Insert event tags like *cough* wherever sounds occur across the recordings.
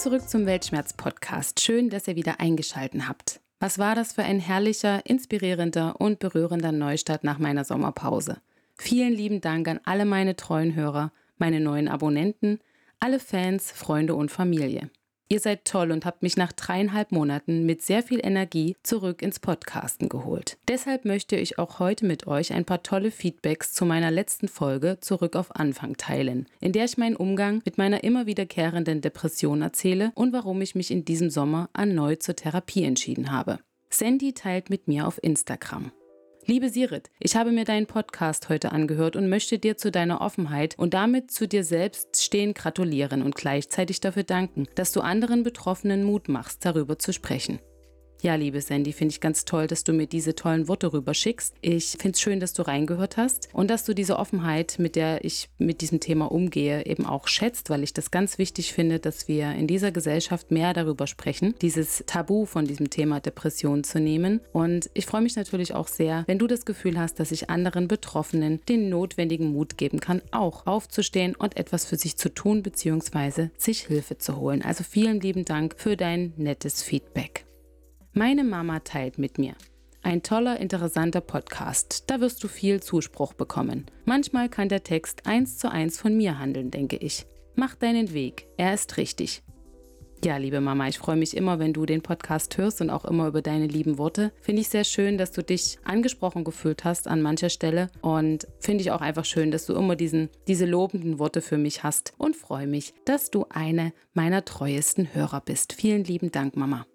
Zurück zum Weltschmerz-Podcast. Schön, dass ihr wieder eingeschaltet habt. Was war das für ein herrlicher, inspirierender und berührender Neustart nach meiner Sommerpause? Vielen lieben Dank an alle meine treuen Hörer, meine neuen Abonnenten, alle Fans, Freunde und Familie. Ihr seid toll und habt mich nach dreieinhalb Monaten mit sehr viel Energie zurück ins Podcasten geholt. Deshalb möchte ich auch heute mit euch ein paar tolle Feedbacks zu meiner letzten Folge zurück auf Anfang teilen, in der ich meinen Umgang mit meiner immer wiederkehrenden Depression erzähle und warum ich mich in diesem Sommer erneut zur Therapie entschieden habe. Sandy teilt mit mir auf Instagram. Liebe Sirit, ich habe mir deinen Podcast heute angehört und möchte dir zu deiner Offenheit und damit zu dir selbst stehen gratulieren und gleichzeitig dafür danken, dass du anderen Betroffenen Mut machst, darüber zu sprechen. Ja, liebe Sandy, finde ich ganz toll, dass du mir diese tollen Worte rüberschickst. Ich finde es schön, dass du reingehört hast und dass du diese Offenheit, mit der ich mit diesem Thema umgehe, eben auch schätzt, weil ich das ganz wichtig finde, dass wir in dieser Gesellschaft mehr darüber sprechen, dieses Tabu von diesem Thema Depression zu nehmen. Und ich freue mich natürlich auch sehr, wenn du das Gefühl hast, dass ich anderen Betroffenen den notwendigen Mut geben kann, auch aufzustehen und etwas für sich zu tun bzw. sich Hilfe zu holen. Also vielen lieben Dank für dein nettes Feedback. Meine Mama teilt mit mir. Ein toller, interessanter Podcast. Da wirst du viel Zuspruch bekommen. Manchmal kann der Text eins zu eins von mir handeln, denke ich. Mach deinen Weg, er ist richtig. Ja, liebe Mama, ich freue mich immer, wenn du den Podcast hörst und auch immer über deine lieben Worte. Finde ich sehr schön, dass du dich angesprochen gefühlt hast an mancher Stelle und finde ich auch einfach schön, dass du immer diesen, diese lobenden Worte für mich hast und freue mich, dass du eine meiner treuesten Hörer bist. Vielen lieben Dank, Mama.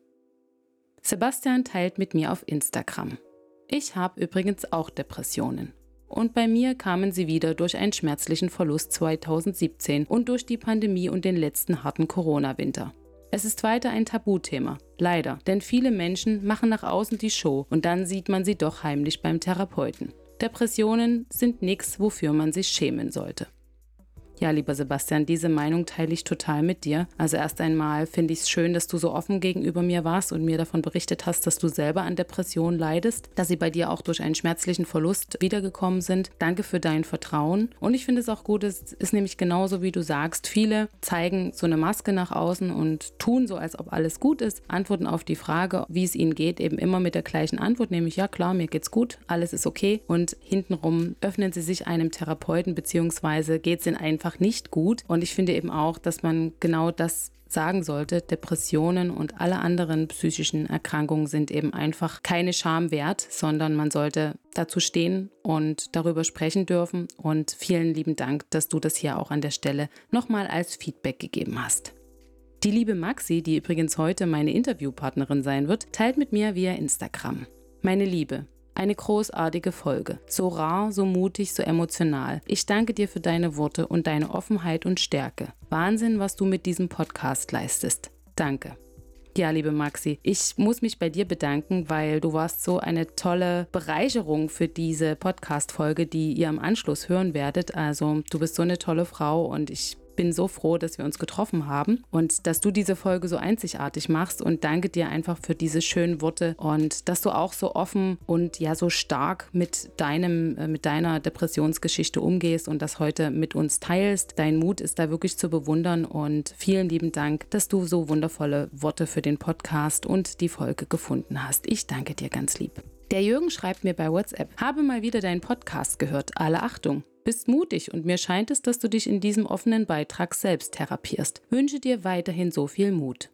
Sebastian teilt mit mir auf Instagram. Ich habe übrigens auch Depressionen. Und bei mir kamen sie wieder durch einen schmerzlichen Verlust 2017 und durch die Pandemie und den letzten harten Corona-Winter. Es ist weiter ein Tabuthema, leider, denn viele Menschen machen nach außen die Show und dann sieht man sie doch heimlich beim Therapeuten. Depressionen sind nichts, wofür man sich schämen sollte. Ja, lieber Sebastian, diese Meinung teile ich total mit dir. Also erst einmal finde ich es schön, dass du so offen gegenüber mir warst und mir davon berichtet hast, dass du selber an Depressionen leidest, dass sie bei dir auch durch einen schmerzlichen Verlust wiedergekommen sind. Danke für dein Vertrauen. Und ich finde es auch gut, es ist nämlich genauso, wie du sagst, viele zeigen so eine Maske nach außen und tun so, als ob alles gut ist, antworten auf die Frage, wie es ihnen geht, eben immer mit der gleichen Antwort, nämlich ja klar, mir geht's gut, alles ist okay. Und hintenrum öffnen sie sich einem Therapeuten beziehungsweise geht es in einen einfach nicht gut. Und ich finde eben auch, dass man genau das sagen sollte, Depressionen und alle anderen psychischen Erkrankungen sind eben einfach keine Scham wert, sondern man sollte dazu stehen und darüber sprechen dürfen. Und vielen lieben Dank, dass du das hier auch an der Stelle nochmal als Feedback gegeben hast. Die liebe Maxi, die übrigens heute meine Interviewpartnerin sein wird, teilt mit mir via Instagram. Meine Liebe, eine großartige Folge. So rar, so mutig, so emotional. Ich danke dir für deine Worte und deine Offenheit und Stärke. Wahnsinn, was du mit diesem Podcast leistest. Danke. Ja, liebe Maxi, ich muss mich bei dir bedanken, weil du warst so eine tolle Bereicherung für diese Podcast-Folge, die ihr im Anschluss hören werdet. Also, du bist so eine tolle Frau und ich bin so froh, dass wir uns getroffen haben und dass du diese Folge so einzigartig machst und danke dir einfach für diese schönen Worte und dass du auch so offen und ja so stark mit deinem äh, mit deiner Depressionsgeschichte umgehst und das heute mit uns teilst. Dein Mut ist da wirklich zu bewundern und vielen lieben Dank, dass du so wundervolle Worte für den Podcast und die Folge gefunden hast. Ich danke dir ganz lieb. Der Jürgen schreibt mir bei WhatsApp, habe mal wieder deinen Podcast gehört. Alle Achtung bist mutig und mir scheint es, dass du dich in diesem offenen Beitrag selbst therapierst. Wünsche dir weiterhin so viel Mut.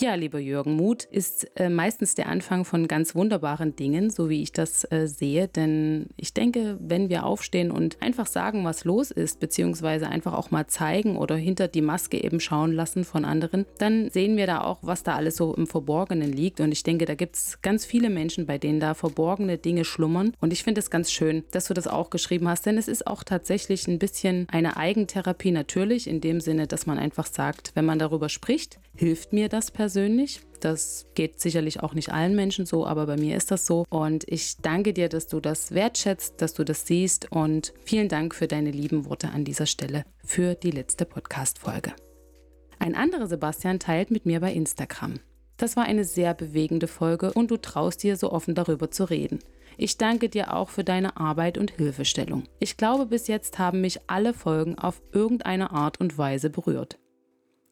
Ja, lieber Jürgen, Mut ist äh, meistens der Anfang von ganz wunderbaren Dingen, so wie ich das äh, sehe. Denn ich denke, wenn wir aufstehen und einfach sagen, was los ist, beziehungsweise einfach auch mal zeigen oder hinter die Maske eben schauen lassen von anderen, dann sehen wir da auch, was da alles so im Verborgenen liegt. Und ich denke, da gibt es ganz viele Menschen, bei denen da verborgene Dinge schlummern. Und ich finde es ganz schön, dass du das auch geschrieben hast, denn es ist auch tatsächlich ein bisschen eine Eigentherapie natürlich, in dem Sinne, dass man einfach sagt, wenn man darüber spricht, hilft mir das persönlich persönlich. Das geht sicherlich auch nicht allen Menschen so, aber bei mir ist das so. Und ich danke dir, dass du das wertschätzt, dass du das siehst. Und vielen Dank für deine lieben Worte an dieser Stelle für die letzte Podcast-Folge. Ein anderer Sebastian teilt mit mir bei Instagram. Das war eine sehr bewegende Folge und du traust dir so offen darüber zu reden. Ich danke dir auch für deine Arbeit und Hilfestellung. Ich glaube, bis jetzt haben mich alle Folgen auf irgendeine Art und Weise berührt.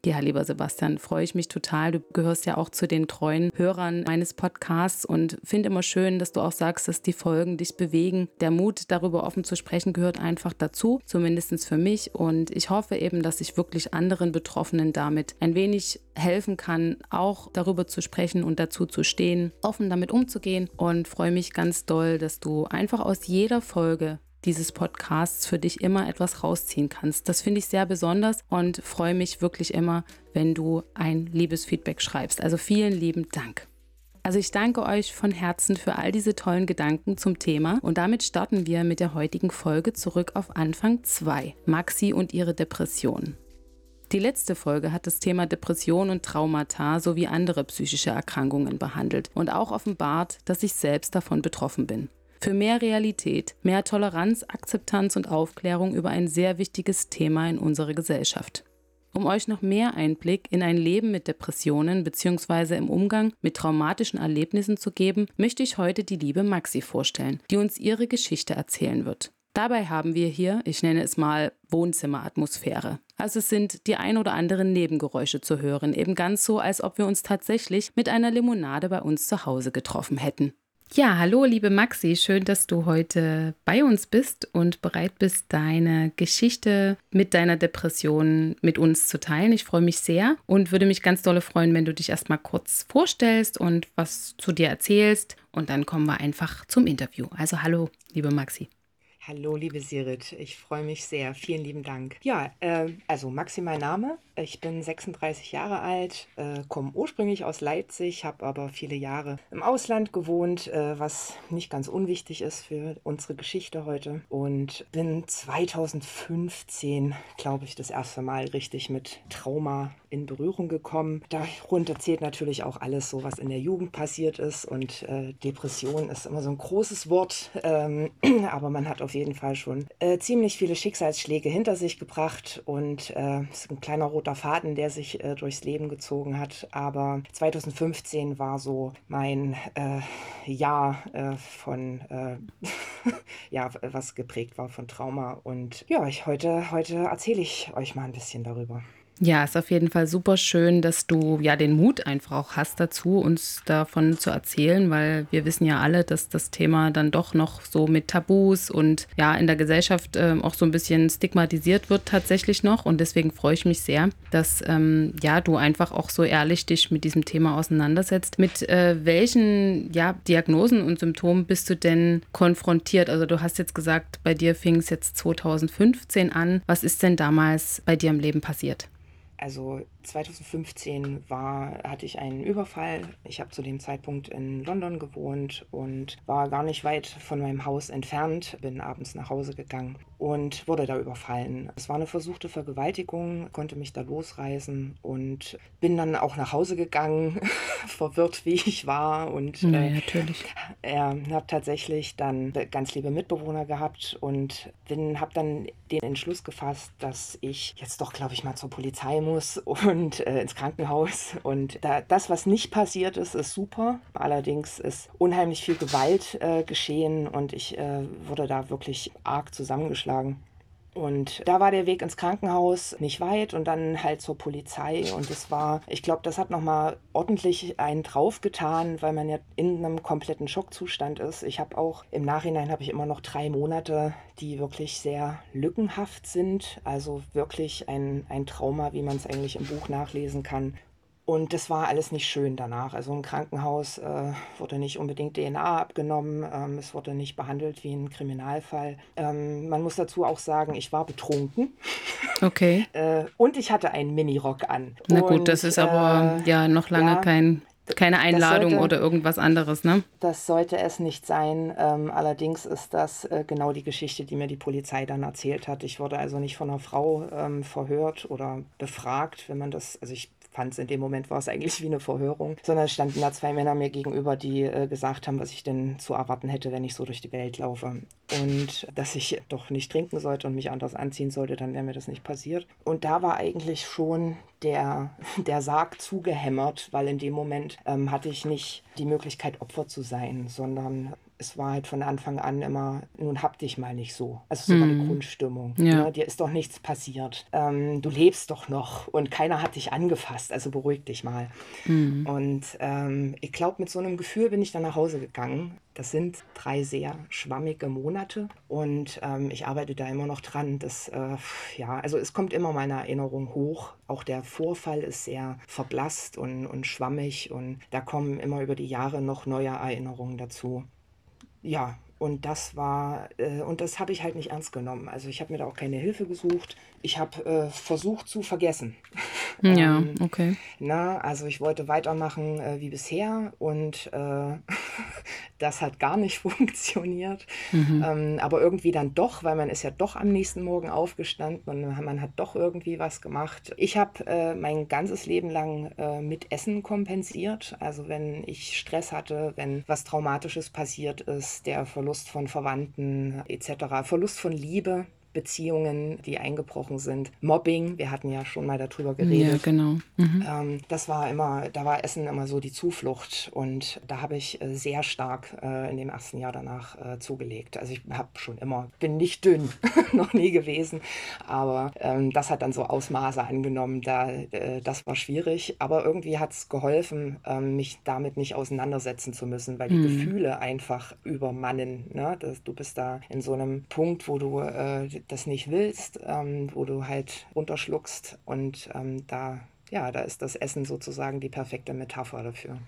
Ja, lieber Sebastian, freue ich mich total. Du gehörst ja auch zu den treuen Hörern meines Podcasts und finde immer schön, dass du auch sagst, dass die Folgen dich bewegen. Der Mut, darüber offen zu sprechen, gehört einfach dazu, zumindest für mich. Und ich hoffe eben, dass ich wirklich anderen Betroffenen damit ein wenig helfen kann, auch darüber zu sprechen und dazu zu stehen, offen damit umzugehen. Und freue mich ganz doll, dass du einfach aus jeder Folge dieses Podcasts für dich immer etwas rausziehen kannst. Das finde ich sehr besonders und freue mich wirklich immer, wenn du ein liebes Feedback schreibst. Also vielen lieben Dank. Also ich danke euch von Herzen für all diese tollen Gedanken zum Thema und damit starten wir mit der heutigen Folge zurück auf Anfang 2, Maxi und ihre Depression. Die letzte Folge hat das Thema Depression und Traumata sowie andere psychische Erkrankungen behandelt und auch offenbart, dass ich selbst davon betroffen bin für mehr Realität, mehr Toleranz, Akzeptanz und Aufklärung über ein sehr wichtiges Thema in unserer Gesellschaft. Um euch noch mehr Einblick in ein Leben mit Depressionen bzw. im Umgang mit traumatischen Erlebnissen zu geben, möchte ich heute die liebe Maxi vorstellen, die uns ihre Geschichte erzählen wird. Dabei haben wir hier, ich nenne es mal Wohnzimmeratmosphäre. Also es sind die ein oder anderen Nebengeräusche zu hören, eben ganz so, als ob wir uns tatsächlich mit einer Limonade bei uns zu Hause getroffen hätten. Ja, hallo liebe Maxi, schön, dass du heute bei uns bist und bereit bist, deine Geschichte mit deiner Depression mit uns zu teilen. Ich freue mich sehr und würde mich ganz dolle freuen, wenn du dich erstmal kurz vorstellst und was zu dir erzählst und dann kommen wir einfach zum Interview. Also hallo, liebe Maxi. Hallo, liebe Sirit, ich freue mich sehr. Vielen lieben Dank. Ja, äh, also Maxi mein Name. Ich bin 36 Jahre alt, äh, komme ursprünglich aus Leipzig, habe aber viele Jahre im Ausland gewohnt, äh, was nicht ganz unwichtig ist für unsere Geschichte heute. Und bin 2015, glaube ich, das erste Mal richtig mit Trauma in Berührung gekommen. Darunter zählt natürlich auch alles so, was in der Jugend passiert ist. Und äh, Depression ist immer so ein großes Wort, ähm, *clears throat* aber man hat auf jeden Fall schon äh, ziemlich viele Schicksalsschläge hinter sich gebracht und äh, ist ein kleiner roter Faden, der sich äh, durchs Leben gezogen hat. Aber 2015 war so mein äh, Jahr äh, von, äh, *laughs* ja, was geprägt war von Trauma. Und ja, ich heute, heute erzähle ich euch mal ein bisschen darüber. Ja, ist auf jeden Fall super schön, dass du ja den Mut einfach auch hast dazu, uns davon zu erzählen, weil wir wissen ja alle, dass das Thema dann doch noch so mit Tabus und ja in der Gesellschaft äh, auch so ein bisschen stigmatisiert wird tatsächlich noch. Und deswegen freue ich mich sehr, dass ähm, ja du einfach auch so ehrlich dich mit diesem Thema auseinandersetzt. Mit äh, welchen ja, Diagnosen und Symptomen bist du denn konfrontiert? Also du hast jetzt gesagt, bei dir fing es jetzt 2015 an. Was ist denn damals bei dir im Leben passiert? Also 2015 war, hatte ich einen Überfall. Ich habe zu dem Zeitpunkt in London gewohnt und war gar nicht weit von meinem Haus entfernt. Bin abends nach Hause gegangen und wurde da überfallen. Es war eine versuchte Vergewaltigung, konnte mich da losreißen und bin dann auch nach Hause gegangen, *laughs* verwirrt wie ich war und ja, äh, natürlich. Äh, habe tatsächlich dann ganz liebe Mitbewohner gehabt und bin habe dann den Entschluss gefasst, dass ich jetzt doch glaube ich mal zur Polizei muss *laughs* und und äh, ins Krankenhaus. Und da, das, was nicht passiert ist, ist super. Allerdings ist unheimlich viel Gewalt äh, geschehen und ich äh, wurde da wirklich arg zusammengeschlagen. Und da war der Weg ins Krankenhaus nicht weit und dann halt zur Polizei. Und es war, ich glaube, das hat nochmal ordentlich einen draufgetan, weil man ja in einem kompletten Schockzustand ist. Ich habe auch im Nachhinein habe ich immer noch drei Monate, die wirklich sehr lückenhaft sind. Also wirklich ein, ein Trauma, wie man es eigentlich im Buch nachlesen kann. Und das war alles nicht schön danach. Also im Krankenhaus äh, wurde nicht unbedingt DNA abgenommen, ähm, es wurde nicht behandelt wie ein Kriminalfall. Ähm, man muss dazu auch sagen, ich war betrunken. Okay. *laughs* äh, und ich hatte einen Minirock an. Na gut, und, das ist aber äh, ja noch lange ja, kein keine Einladung sollte, oder irgendwas anderes, ne? Das sollte es nicht sein. Ähm, allerdings ist das äh, genau die Geschichte, die mir die Polizei dann erzählt hat. Ich wurde also nicht von einer Frau ähm, verhört oder befragt, wenn man das, also ich fand es in dem Moment war es eigentlich wie eine Verhörung, sondern standen da zwei Männer mir gegenüber, die äh, gesagt haben, was ich denn zu erwarten hätte, wenn ich so durch die Welt laufe. Und dass ich doch nicht trinken sollte und mich anders anziehen sollte, dann wäre mir das nicht passiert. Und da war eigentlich schon der, *laughs* der Sarg zugehämmert, weil in dem Moment ähm, hatte ich nicht die Möglichkeit, Opfer zu sein, sondern es war halt von Anfang an immer, nun hab dich mal nicht so. Also so war die hm. Grundstimmung. Ja. Ja, ne? dir ist doch nichts passiert. Ähm, du lebst doch noch und keiner hat dich angefasst, also beruhig dich mal. Mhm. Und ähm, ich glaube, mit so einem Gefühl bin ich dann nach Hause gegangen. Das sind drei sehr schwammige Monate und ähm, ich arbeite da immer noch dran. Das, äh, ja, also es kommt immer meine Erinnerung hoch. Auch der Vorfall ist sehr verblasst und, und schwammig und da kommen immer über die Jahre noch neue Erinnerungen dazu ja, und das war, äh, und das habe ich halt nicht ernst genommen. Also ich habe mir da auch keine Hilfe gesucht. Ich habe äh, versucht zu vergessen. Ja, ähm, okay. Na, also ich wollte weitermachen äh, wie bisher und äh, *laughs* das hat gar nicht *laughs* funktioniert. Mhm. Ähm, aber irgendwie dann doch, weil man ist ja doch am nächsten Morgen aufgestanden und man hat doch irgendwie was gemacht. Ich habe äh, mein ganzes Leben lang äh, mit Essen kompensiert. Also wenn ich Stress hatte, wenn was Traumatisches passiert ist, der Verlust von Verwandten etc., Verlust von Liebe, Beziehungen, die eingebrochen sind. Mobbing, wir hatten ja schon mal darüber geredet. Ja, genau. Mhm. Ähm, das war immer, da war Essen immer so die Zuflucht und da habe ich äh, sehr stark äh, in dem ersten Jahr danach äh, zugelegt. Also ich habe schon immer, bin nicht dünn, *laughs* noch nie gewesen, aber ähm, das hat dann so Ausmaße angenommen, da, äh, das war schwierig, aber irgendwie hat es geholfen, ähm, mich damit nicht auseinandersetzen zu müssen, weil die mhm. Gefühle einfach übermannen. Ne? Das, du bist da in so einem Punkt, wo du äh, das nicht willst, ähm, wo du halt runterschluckst und ähm, da, ja, da ist das Essen sozusagen die perfekte Metapher dafür.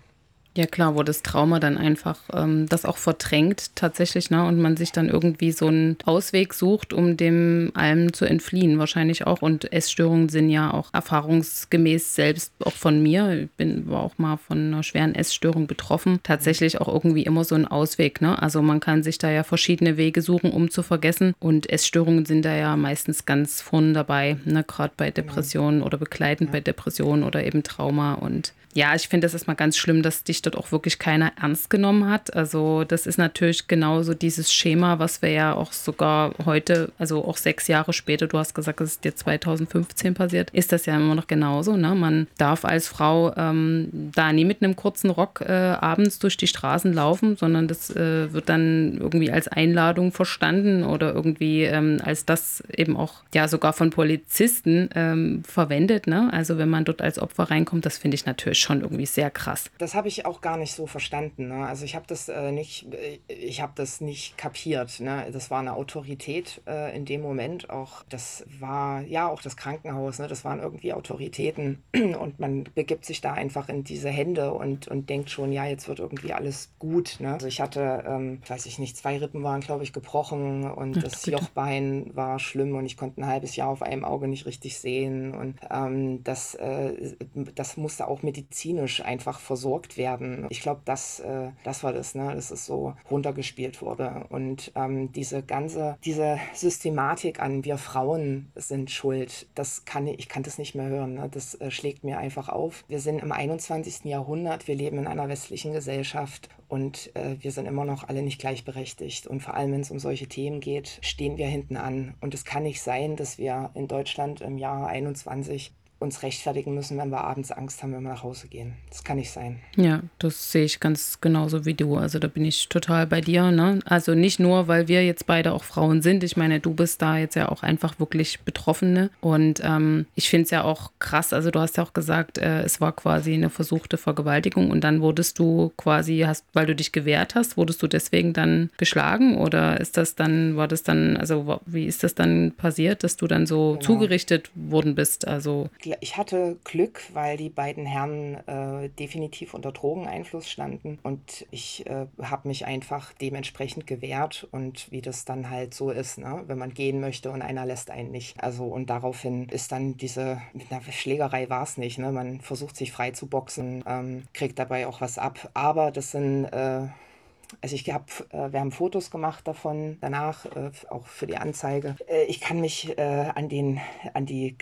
Ja klar, wo das Trauma dann einfach ähm, das auch verdrängt tatsächlich, ne? Und man sich dann irgendwie so einen Ausweg sucht, um dem allem zu entfliehen, wahrscheinlich auch. Und Essstörungen sind ja auch erfahrungsgemäß selbst auch von mir. Ich bin war auch mal von einer schweren Essstörung betroffen. Tatsächlich auch irgendwie immer so ein Ausweg, ne? Also man kann sich da ja verschiedene Wege suchen, um zu vergessen. Und Essstörungen sind da ja meistens ganz vorne dabei, ne? Gerade bei Depressionen oder begleitend bei Depressionen oder eben Trauma und ja, ich finde das erstmal ganz schlimm, dass dich dort auch wirklich keiner ernst genommen hat. Also das ist natürlich genauso dieses Schema, was wir ja auch sogar heute, also auch sechs Jahre später, du hast gesagt, es ist dir 2015 passiert, ist das ja immer noch genauso. Ne? Man darf als Frau ähm, da nie mit einem kurzen Rock äh, abends durch die Straßen laufen, sondern das äh, wird dann irgendwie als Einladung verstanden oder irgendwie ähm, als das eben auch ja sogar von Polizisten ähm, verwendet. Ne? Also wenn man dort als Opfer reinkommt, das finde ich natürlich schon irgendwie sehr krass. Das habe ich auch gar nicht so verstanden. Ne? Also ich habe das äh, nicht, äh, ich habe das nicht kapiert. Ne? Das war eine Autorität äh, in dem Moment auch. Das war ja auch das Krankenhaus. Ne? Das waren irgendwie Autoritäten *clears throat* und man begibt sich da einfach in diese Hände und, und denkt schon, ja, jetzt wird irgendwie alles gut. Ne? Also ich hatte, ähm, weiß ich nicht, zwei Rippen waren, glaube ich, gebrochen und Ach, das bitte. Jochbein war schlimm und ich konnte ein halbes Jahr auf einem Auge nicht richtig sehen und ähm, das, äh, das musste auch medizinisch medizinisch einfach versorgt werden. Ich glaube, das, äh, das war das, ne? dass es so runtergespielt wurde. Und ähm, diese ganze, diese Systematik an wir Frauen sind schuld, das kann ich, ich kann das nicht mehr hören. Ne? Das äh, schlägt mir einfach auf. Wir sind im 21. Jahrhundert, wir leben in einer westlichen Gesellschaft und äh, wir sind immer noch alle nicht gleichberechtigt. Und vor allem, wenn es um solche Themen geht, stehen wir hinten an. Und es kann nicht sein, dass wir in Deutschland im Jahr 21 uns rechtfertigen müssen, wenn wir abends Angst haben, wenn wir nach Hause gehen. Das kann nicht sein. Ja, das sehe ich ganz genauso wie du. Also da bin ich total bei dir. Ne? Also nicht nur, weil wir jetzt beide auch Frauen sind. Ich meine, du bist da jetzt ja auch einfach wirklich Betroffene. Und ähm, ich finde es ja auch krass. Also du hast ja auch gesagt, äh, es war quasi eine versuchte Vergewaltigung und dann wurdest du quasi, hast, weil du dich gewehrt hast, wurdest du deswegen dann geschlagen? Oder ist das dann, war das dann, also wie ist das dann passiert, dass du dann so genau. zugerichtet worden bist? Also ich hatte Glück, weil die beiden Herren äh, definitiv unter Drogeneinfluss standen und ich äh, habe mich einfach dementsprechend gewehrt und wie das dann halt so ist, ne? wenn man gehen möchte und einer lässt einen nicht. Also und daraufhin ist dann diese, na, Schlägerei war es nicht, ne? man versucht sich frei zu boxen, ähm, kriegt dabei auch was ab, aber das sind äh, also ich habe, äh, wir haben Fotos gemacht davon danach, äh, auch für die Anzeige. Äh, ich kann mich äh, an den, an die,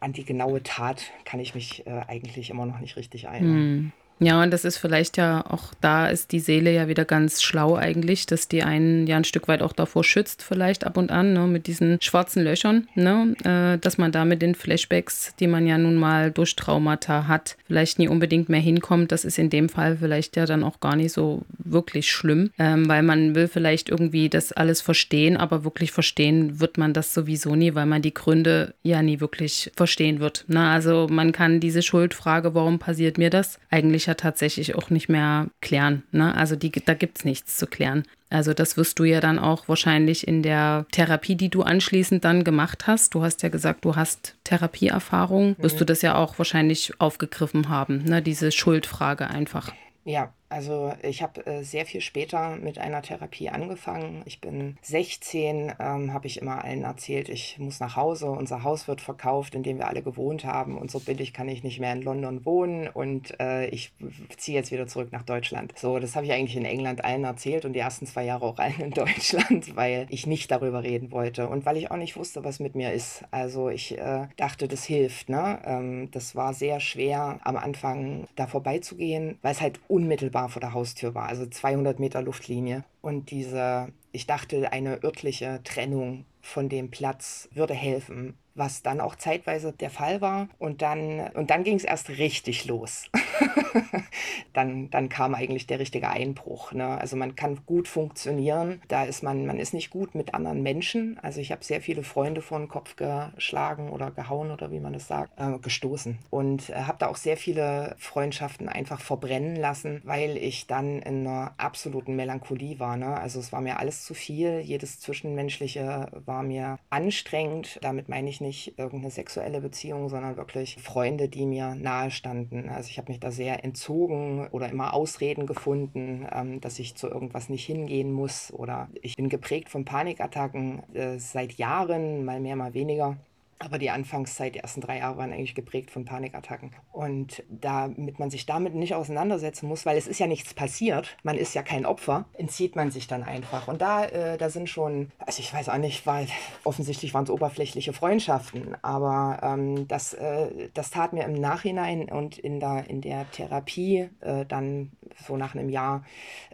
an die genaue Tat kann ich mich äh, eigentlich immer noch nicht richtig erinnern. Ja, und das ist vielleicht ja auch, da ist die Seele ja wieder ganz schlau eigentlich, dass die einen ja ein Stück weit auch davor schützt, vielleicht ab und an, ne, mit diesen schwarzen Löchern, ne, äh, dass man da mit den Flashbacks, die man ja nun mal durch Traumata hat, vielleicht nie unbedingt mehr hinkommt. Das ist in dem Fall vielleicht ja dann auch gar nicht so wirklich schlimm, ähm, weil man will vielleicht irgendwie das alles verstehen, aber wirklich verstehen wird man das sowieso nie, weil man die Gründe ja nie wirklich verstehen wird. Ne? Also man kann diese Schuldfrage, warum passiert mir das, eigentlich ja tatsächlich auch nicht mehr klären. Ne? Also die, da gibt es nichts zu klären. Also das wirst du ja dann auch wahrscheinlich in der Therapie, die du anschließend dann gemacht hast. Du hast ja gesagt, du hast Therapieerfahrung. Mhm. Wirst du das ja auch wahrscheinlich aufgegriffen haben, ne? diese Schuldfrage einfach. Ja, also ich habe äh, sehr viel später mit einer Therapie angefangen. Ich bin 16, ähm, habe ich immer allen erzählt, ich muss nach Hause, unser Haus wird verkauft, in dem wir alle gewohnt haben und so billig kann ich nicht mehr in London wohnen und äh, ich ziehe jetzt wieder zurück nach Deutschland. So, das habe ich eigentlich in England allen erzählt und die ersten zwei Jahre auch allen in *laughs* Deutschland, weil ich nicht darüber reden wollte und weil ich auch nicht wusste, was mit mir ist. Also ich äh, dachte, das hilft. Ne? Ähm, das war sehr schwer am Anfang da vorbeizugehen, weil es halt unmittelbar unmittelbar vor der Haustür war, also 200 Meter Luftlinie. Und diese, ich dachte, eine örtliche Trennung von dem Platz würde helfen, was dann auch zeitweise der Fall war. Und dann, und dann ging es erst richtig los. *laughs* dann, dann kam eigentlich der richtige Einbruch. Ne? Also man kann gut funktionieren. Da ist man, man ist nicht gut mit anderen Menschen. Also ich habe sehr viele Freunde vor den Kopf geschlagen oder gehauen oder wie man das sagt, äh, gestoßen. Und äh, habe da auch sehr viele Freundschaften einfach verbrennen lassen, weil ich dann in einer absoluten Melancholie war. Ne? Also es war mir alles zu viel. Jedes Zwischenmenschliche war mir anstrengend. Damit meine ich nicht irgendeine sexuelle Beziehung, sondern wirklich Freunde, die mir nahe standen. Also ich habe mich da sehr entzogen oder immer Ausreden gefunden, ähm, dass ich zu irgendwas nicht hingehen muss. Oder ich bin geprägt von Panikattacken äh, seit Jahren, mal mehr, mal weniger. Aber die Anfangszeit, die ersten drei Jahre waren eigentlich geprägt von Panikattacken. Und damit man sich damit nicht auseinandersetzen muss, weil es ist ja nichts passiert, man ist ja kein Opfer, entzieht man sich dann einfach. Und da, äh, da sind schon, also ich weiß auch nicht, weil offensichtlich waren es oberflächliche Freundschaften, aber ähm, das, äh, das tat mir im Nachhinein und in der, in der Therapie äh, dann so nach einem Jahr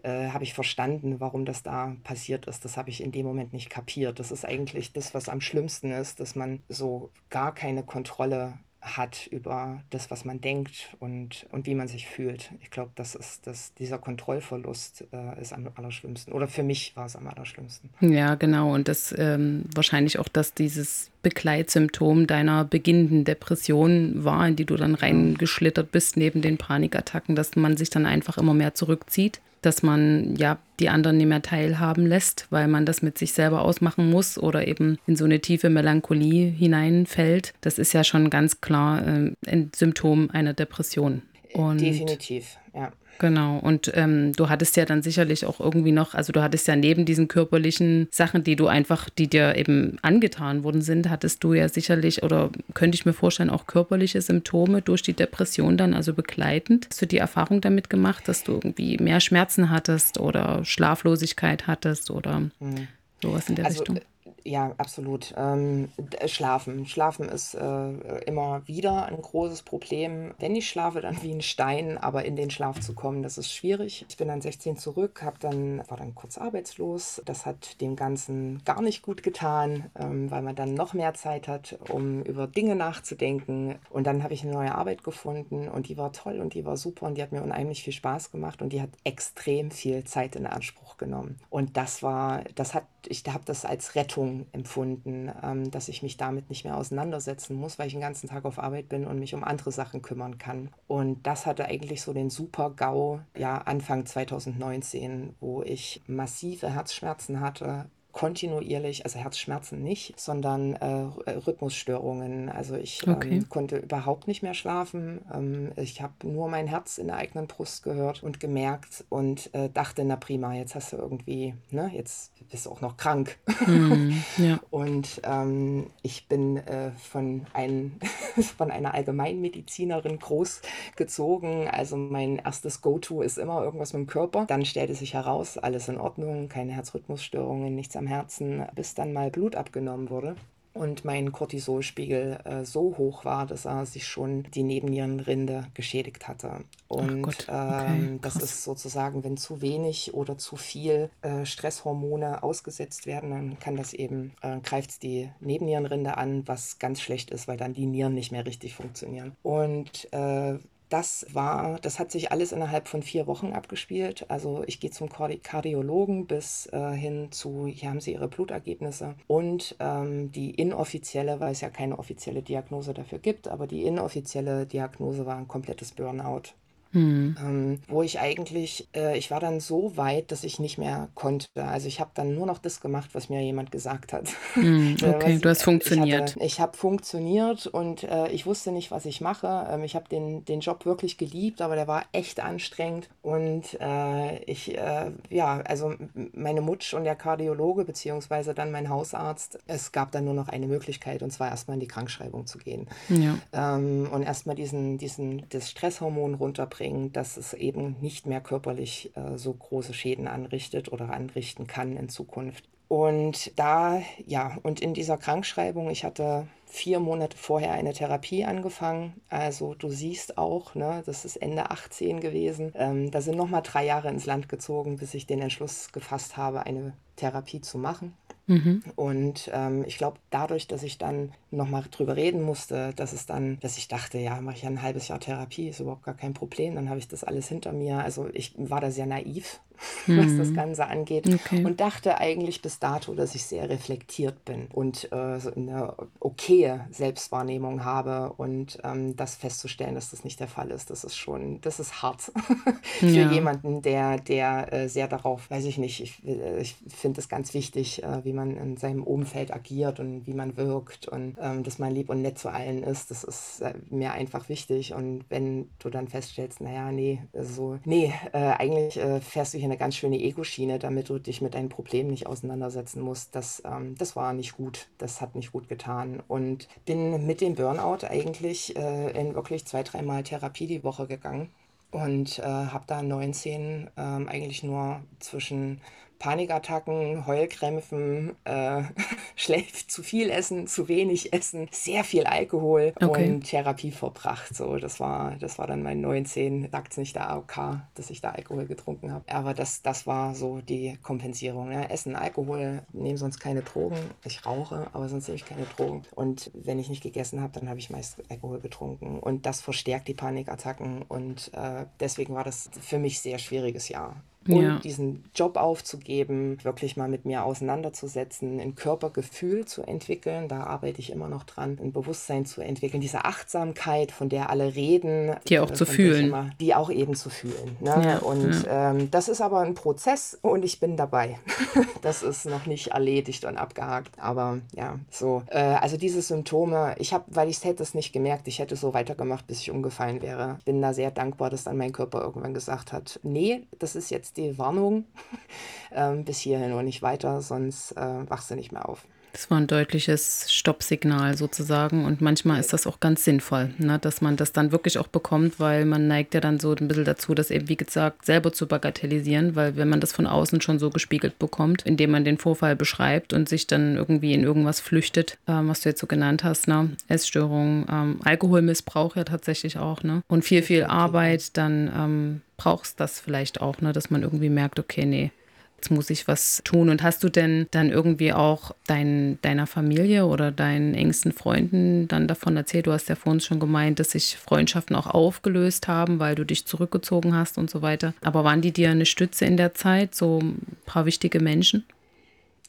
äh, habe ich verstanden, warum das da passiert ist. Das habe ich in dem Moment nicht kapiert. Das ist eigentlich das, was am schlimmsten ist, dass man so gar keine Kontrolle hat über das, was man denkt und, und wie man sich fühlt. Ich glaube, das ist das, dieser Kontrollverlust äh, ist am allerschlimmsten. Oder für mich war es am allerschlimmsten. Ja, genau. Und das ähm, wahrscheinlich auch, dass dieses Begleitsymptom deiner beginnenden Depression war, in die du dann reingeschlittert bist neben den Panikattacken, dass man sich dann einfach immer mehr zurückzieht dass man ja die anderen nicht mehr teilhaben lässt, weil man das mit sich selber ausmachen muss oder eben in so eine tiefe Melancholie hineinfällt. Das ist ja schon ganz klar äh, ein Symptom einer Depression. Und Definitiv, ja. Genau. Und ähm, du hattest ja dann sicherlich auch irgendwie noch, also du hattest ja neben diesen körperlichen Sachen, die du einfach, die dir eben angetan worden sind, hattest du ja sicherlich oder könnte ich mir vorstellen, auch körperliche Symptome durch die Depression dann also begleitend. Hast du die Erfahrung damit gemacht, dass du irgendwie mehr Schmerzen hattest oder Schlaflosigkeit hattest oder mhm. sowas in der also, Richtung? Ja, absolut. Ähm, schlafen. Schlafen ist äh, immer wieder ein großes Problem. Wenn ich schlafe, dann wie ein Stein, aber in den Schlaf zu kommen, das ist schwierig. Ich bin dann 16 zurück, hab dann, war dann kurz arbeitslos. Das hat dem Ganzen gar nicht gut getan, ähm, weil man dann noch mehr Zeit hat, um über Dinge nachzudenken. Und dann habe ich eine neue Arbeit gefunden und die war toll und die war super und die hat mir unheimlich viel Spaß gemacht und die hat extrem viel Zeit in Anspruch genommen. Und das war, das hat, ich habe das als Rettung empfunden, ähm, dass ich mich damit nicht mehr auseinandersetzen muss, weil ich den ganzen Tag auf Arbeit bin und mich um andere Sachen kümmern kann. Und das hatte eigentlich so den Super-GAU, ja, Anfang 2019, wo ich massive Herzschmerzen hatte, kontinuierlich, also Herzschmerzen nicht, sondern äh, Rhythmusstörungen. Also ich Okay. ähm, konnte überhaupt nicht mehr schlafen. Ähm, ich habe nur mein Herz in der eigenen Brust gehört und gemerkt und äh, dachte, na prima, jetzt hast du irgendwie, ne, jetzt bist du auch noch krank. Hm, *laughs* ja. Und ähm, ich bin äh, von, ein, *laughs* von einer Allgemeinmedizinerin großgezogen. Also mein erstes Go-To ist immer irgendwas mit dem Körper. Dann stellte sich heraus, alles in Ordnung, keine Herzrhythmusstörungen, nichts am Herzen, bis dann mal Blut abgenommen wurde und mein Cortisolspiegel äh, so hoch war, dass er sich schon die Nebennierenrinde geschädigt hatte. Und Gott, okay, ähm, das ist sozusagen, wenn zu wenig oder zu viel äh, Stresshormone ausgesetzt werden, dann kann das eben, äh, greift die Nebennierenrinde an, was ganz schlecht ist, weil dann die Nieren nicht mehr richtig funktionieren. Und äh, das war, das hat sich alles innerhalb von vier Wochen abgespielt. Also ich gehe zum Kardi Kardiologen bis äh, hin zu, hier haben sie ihre Blutergebnisse und ähm, die inoffizielle, weil es ja keine offizielle Diagnose dafür gibt, aber die inoffizielle Diagnose war ein komplettes Burnout. Hm. Ähm, wo ich eigentlich, äh, ich war dann so weit, dass ich nicht mehr konnte. Also ich habe dann nur noch das gemacht, was mir jemand gesagt hat. Hm, *laughs* Äh, okay, was, du hast ich funktioniert. hatte, ich habe funktioniert und äh, ich wusste nicht, was ich mache. Ähm, ich habe den, den Job wirklich geliebt, aber der war echt anstrengend. Und äh, ich, äh, ja, also meine Mutsch und der Kardiologe, beziehungsweise dann mein Hausarzt, es gab dann nur noch eine Möglichkeit, und zwar erstmal in die Krankschreibung zu gehen Ja. ähm, und erstmal diesen, diesen, das Stresshormon runterbringen, dass es eben nicht mehr körperlich äh, so große Schäden anrichtet oder anrichten kann in Zukunft. Und da, ja, und in dieser Krankschreibung, ich hatte vier Monate vorher eine Therapie angefangen. Also du siehst auch, ne, das ist Ende 18 gewesen. Ähm, da sind nochmal drei Jahre ins Land gezogen, bis ich den Entschluss gefasst habe, eine Therapie zu machen. Mhm. Und ähm, ich glaube, dadurch, dass ich dann nochmal drüber reden musste, dass es dann, dass ich dachte, ja, mache ich ja ein halbes Jahr Therapie, ist überhaupt gar kein Problem, dann habe ich das alles hinter mir. Also ich war da sehr naiv, *laughs* was das Hm. Ganze angeht Okay. und dachte eigentlich bis dato, dass ich sehr reflektiert bin und äh, so eine okaye Selbstwahrnehmung habe und ähm, das festzustellen, dass das nicht der Fall ist, das ist schon, das ist hart *laughs* für Ja. jemanden, der, der äh, sehr darauf, weiß ich nicht, ich, äh, ich finde es ganz wichtig, äh, wie man in seinem Umfeld agiert und wie man wirkt und ähm, dass man lieb und nett zu allen ist, das ist äh, mir einfach wichtig und wenn du dann feststellst, naja, nee, so, nee, äh, eigentlich äh, fährst du hier eine ganz schöne Ego-Schiene, damit du dich mit deinen Problemen nicht auseinandersetzen musst, das, ähm, das war nicht gut, das hat nicht gut getan. Und bin mit dem Burnout eigentlich äh, in wirklich zwei, dreimal Therapie die Woche gegangen und äh, habe da 19 ähm, eigentlich nur zwischen Panikattacken, Heulkrämpfen, äh, *laughs* schlecht zu viel essen, zu wenig essen, sehr viel Alkohol Okay. und Therapie verbracht. So, das war, das war dann mein 19, sagt's nicht der AOK, dass ich da Alkohol getrunken habe. Aber das, das war so die Kompensierung. Ne? Essen, Alkohol, nehme sonst keine Drogen. Ich rauche, aber sonst nehme ich keine Drogen. Und wenn ich nicht gegessen habe, dann habe ich meist Alkohol getrunken. Und das verstärkt die Panikattacken. Und äh, deswegen war das für mich sehr schwieriges Jahr. Und Ja. diesen Job aufzugeben, wirklich mal mit mir auseinanderzusetzen, ein Körpergefühl zu entwickeln, da arbeite ich immer noch dran, ein Bewusstsein zu entwickeln, diese Achtsamkeit, von der alle reden, Die auch äh, zu fühlen. immer, die auch eben zu fühlen. Ne? Ja, und ähm, das ist aber ein Prozess und ich bin dabei. *laughs* das ist noch nicht erledigt und abgehakt, aber ja, so. Äh, also diese Symptome, ich habe, weil ich hätte es nicht gemerkt, ich hätte so weitergemacht, bis ich umgefallen wäre. Bin da sehr dankbar, dass dann mein Körper irgendwann gesagt hat, nee, das ist jetzt die Warnung, *laughs* ähm, bis hierhin und nicht weiter, sonst äh, wachst du nicht mehr auf. Das war ein deutliches Stoppsignal sozusagen. Und manchmal ist das auch ganz sinnvoll, ne, dass man das dann wirklich auch bekommt, weil man neigt ja dann so ein bisschen dazu, das eben, wie gesagt, selber zu bagatellisieren, weil wenn man das von außen schon so gespiegelt bekommt, indem man den Vorfall beschreibt und sich dann irgendwie in irgendwas flüchtet, ähm, was du jetzt so genannt hast, ne, Essstörung, ähm, Alkoholmissbrauch ja tatsächlich auch, ne, und viel, viel. Arbeit, dann ähm, brauchst das vielleicht auch, ne, dass man irgendwie merkt, okay, nee, jetzt muss ich was tun. Und hast du denn dann irgendwie auch dein, deiner Familie oder deinen engsten Freunden dann davon erzählt? Du hast ja vorhin schon gemeint, dass sich Freundschaften auch aufgelöst haben, weil du dich zurückgezogen hast und so weiter. Aber waren die dir eine Stütze in der Zeit, so ein paar wichtige Menschen?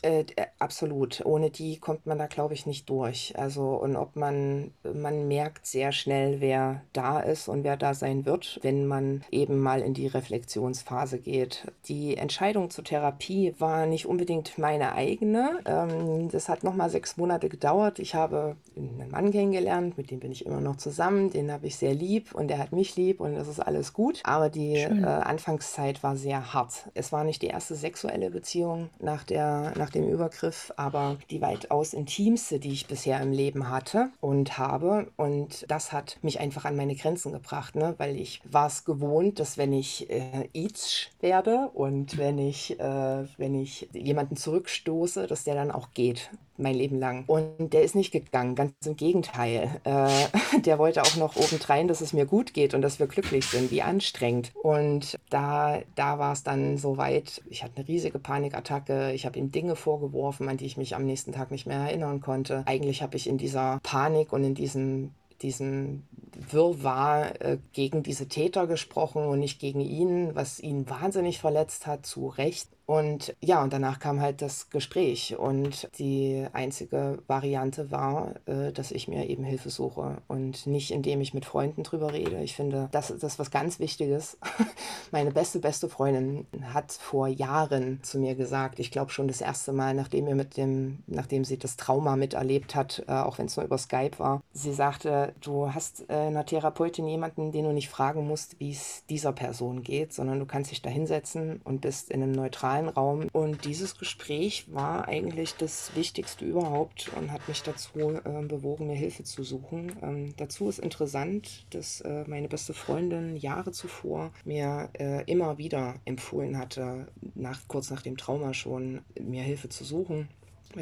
Äh, äh, absolut. Ohne die kommt man da, glaube ich, nicht durch. Also, und ob man, man merkt sehr schnell, wer da ist und wer da sein wird, wenn man eben mal in die Reflexionsphase geht. Die Entscheidung zur Therapie war nicht unbedingt meine eigene. Ähm, das hat nochmal sechs Monate gedauert. Ich habe einen Mann kennengelernt, mit dem bin ich immer noch zusammen. Den habe ich sehr lieb und der hat mich lieb und das ist alles gut. Aber die äh, Anfangszeit war sehr hart. Es war nicht die erste sexuelle Beziehung nach der, nach nach dem Übergriff, aber die weitaus intimste, die ich bisher im Leben hatte und habe. Und das hat mich einfach an meine Grenzen gebracht, ne? weil ich war es gewohnt, dass wenn ich äh, Itch werde und wenn ich, äh, wenn ich jemanden zurückstoße, dass der dann auch geht mein Leben lang. Und der ist nicht gegangen, ganz im Gegenteil. Äh, *laughs* der wollte auch noch obendrein, dass es mir gut geht und dass wir glücklich sind. Wie anstrengend. Und da, da war es dann so weit, ich hatte eine riesige Panikattacke. Ich habe ihm Dinge vorgeworfen, an die ich mich am nächsten Tag nicht mehr erinnern konnte. Eigentlich habe ich in dieser Panik und in diesem diesem Wirrwarr äh, gegen diese Täter gesprochen und nicht gegen ihn, was ihn wahnsinnig verletzt hat, zu Recht. Und ja, und danach kam halt das Gespräch. Und die einzige Variante war, äh, dass ich mir eben Hilfe suche und nicht indem ich mit Freunden drüber rede. Ich finde, das ist was ganz Wichtiges. *laughs* Meine beste, beste Freundin hat vor Jahren zu mir gesagt, ich glaube schon das erste Mal, nachdem, ihr mit dem, nachdem sie das Trauma miterlebt hat, äh, auch wenn es nur über Skype war, sie sagte, du hast äh, einer Therapeutin jemanden, den du nicht fragen musst, wie es dieser Person geht, sondern du kannst dich da hinsetzen und bist in einem neutralen neutralen Raum. Und dieses Gespräch war eigentlich das Wichtigste überhaupt und hat mich dazu äh, bewogen, mir Hilfe zu suchen. Ähm, dazu ist interessant, dass äh, meine beste Freundin Jahre zuvor mir äh, immer wieder empfohlen hatte, nach, kurz nach dem Trauma schon, mir Hilfe zu suchen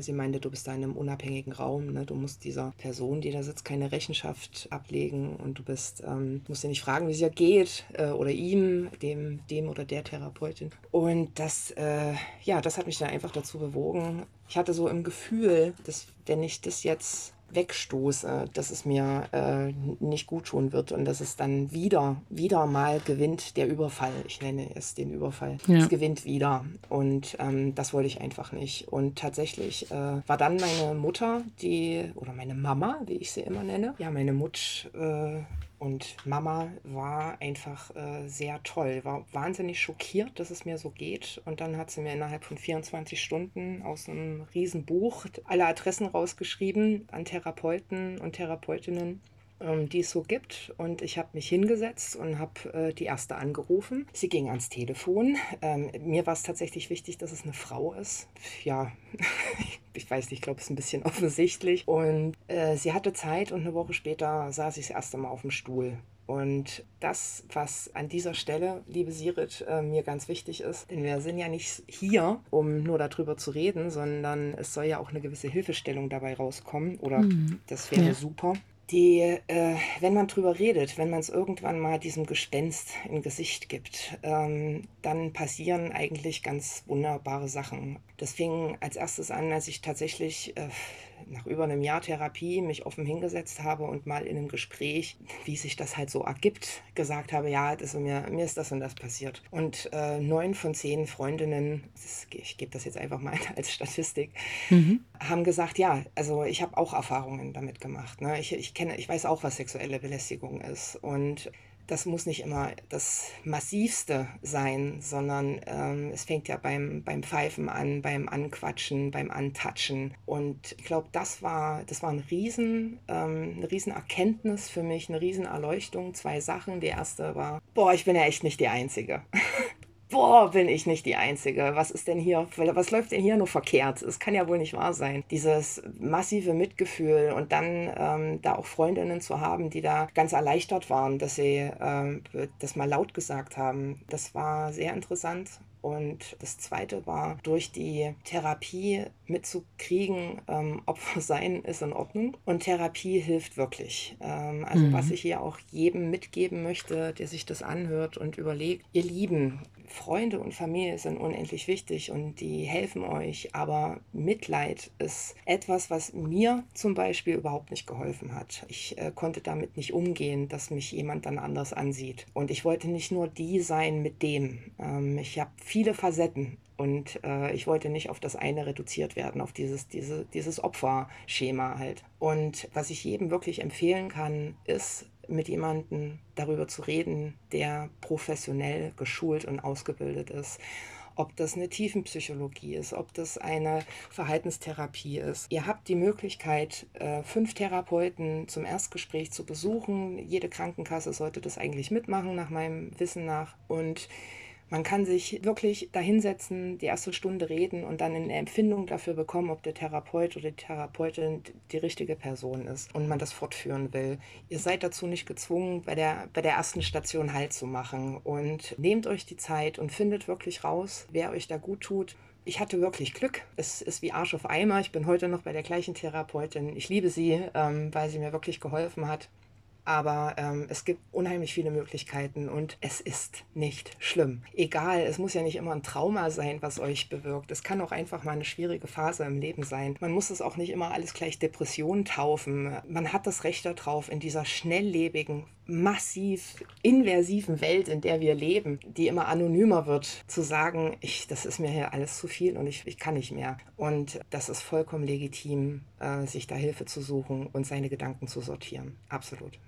sie meinte, du bist da in einem unabhängigen Raum, ne? du musst dieser Person, die da sitzt, keine Rechenschaft ablegen und du bist, ähm, musst dir nicht fragen, wie es ihr geht äh, oder ihm, dem, dem oder der Therapeutin. Und das, äh, ja, das hat mich dann einfach dazu bewogen. Ich hatte so im Gefühl, dass wenn ich das jetzt wegstoße, dass es mir äh, nicht gut tun wird und dass es dann wieder, wieder mal gewinnt der Überfall. Ich nenne es den Überfall. Ja. Es gewinnt wieder. Und ähm, das wollte ich einfach nicht. Und tatsächlich äh, war dann meine Mutter, die, oder meine Mama, wie ich sie immer nenne, ja, meine Mutter äh, und Mama war einfach äh, sehr toll, war wahnsinnig schockiert, dass es mir so geht. Und dann hat sie mir innerhalb von 24 Stunden aus einem Riesenbuch alle Adressen rausgeschrieben an Therapeuten und Therapeutinnen ähm, die es so gibt. Und ich habe mich hingesetzt und habe äh, die erste angerufen. Sie ging ans Telefon. Ähm, mir war es tatsächlich wichtig, dass es eine Frau ist. Ja, *laughs* ich weiß nicht, ich glaube, es ist ein bisschen *laughs* offensichtlich. Und äh, sie hatte Zeit und eine Woche später saß ich das erste Mal auf dem Stuhl. Und das, was an dieser Stelle, liebe Sirit, äh, mir ganz wichtig ist, denn wir sind ja nicht hier, um nur darüber zu reden, sondern es soll ja auch eine gewisse Hilfestellung dabei rauskommen oder mhm. das wäre ja. super die, äh, wenn man drüber redet, wenn man es irgendwann mal diesem Gespenst im Gesicht gibt, ähm, dann passieren eigentlich ganz wunderbare Sachen. Das fing als erstes an, als ich tatsächlich äh, nach über einem Jahr Therapie mich offen hingesetzt habe und mal in einem Gespräch, wie sich das halt so ergibt, gesagt habe, ja, das, mir, mir ist das und das passiert. Und äh, neun von zehn Freundinnen, das, ich gebe das jetzt einfach mal *laughs* als Statistik, mhm. haben gesagt, ja, also ich habe auch Erfahrungen damit gemacht. Ne? Ich, ich kenne, ich weiß auch, was sexuelle Belästigung ist. Und das muss nicht immer das Massivste sein, sondern ähm, es fängt ja beim, beim Pfeifen an, beim Anquatschen, beim Antatschen. Und ich glaube, das war, das war ein Riesen, ähm, eine Riesenerkenntnis für mich, eine Riesenerleuchtung. Zwei Sachen. Die erste war, boah, ich bin ja echt nicht die Einzige. *laughs* boah, bin ich nicht die Einzige. Was ist denn hier, was läuft denn hier nur verkehrt? Es kann ja wohl nicht wahr sein. Dieses massive Mitgefühl und dann ähm, da auch Freundinnen zu haben, die da ganz erleichtert waren, dass sie ähm, das mal laut gesagt haben. Das war sehr interessant. Und das Zweite war, durch die Therapie mitzukriegen, ähm, Opfer sein ist in Ordnung. Und Therapie hilft wirklich. Ähm, also mhm. was ich hier auch jedem mitgeben möchte, der sich das anhört und überlegt, ihr Lieben, Freunde und Familie sind unendlich wichtig und die helfen euch, aber Mitleid ist etwas, was mir zum Beispiel überhaupt nicht geholfen hat. Ich äh, konnte damit nicht umgehen, dass mich jemand dann anders ansieht. Und ich wollte nicht nur die sein mit dem. Ähm, ich habe viele Facetten Und äh, ich wollte nicht auf das eine reduziert werden, auf dieses, diese, dieses Opferschema halt. Und was ich jedem wirklich empfehlen kann, ist, mit jemandem darüber zu reden, der professionell geschult und ausgebildet ist ob das eine Tiefenpsychologie ist, ob das eine Verhaltenstherapie ist. Ihr habt die Möglichkeit, äh, fünf Therapeuten zum Erstgespräch zu besuchen. Jede Krankenkasse sollte das eigentlich mitmachen, nach meinem Wissen nach. Und man kann sich wirklich dahinsetzen, die erste Stunde reden und dann eine Empfindung dafür bekommen, ob der Therapeut oder die Therapeutin die richtige Person ist und man das fortführen will. Ihr seid dazu nicht gezwungen, bei der, bei der ersten Station Halt zu machen und nehmt euch die Zeit und findet wirklich raus, wer euch da gut tut ich hatte wirklich Glück. Es ist wie Arsch auf Eimer. Ich bin heute noch bei der gleichen Therapeutin. Ich liebe sie, ähm, weil sie mir wirklich geholfen hat. Aber ähm, es gibt unheimlich viele Möglichkeiten und es ist nicht schlimm. Egal, es muss ja nicht immer ein Trauma sein, was euch bewirkt. Es kann auch einfach mal eine schwierige Phase im Leben sein. Man muss es auch nicht immer alles gleich Depression taufen. Man hat das Recht darauf, in dieser schnelllebigen, massiv inversiven Welt, in der wir leben, die immer anonymer wird, zu sagen, ich, das ist mir hier alles zu viel und ich, ich kann nicht mehr. Und das ist vollkommen legitim, äh, sich da Hilfe zu suchen und seine Gedanken zu sortieren. Absolut.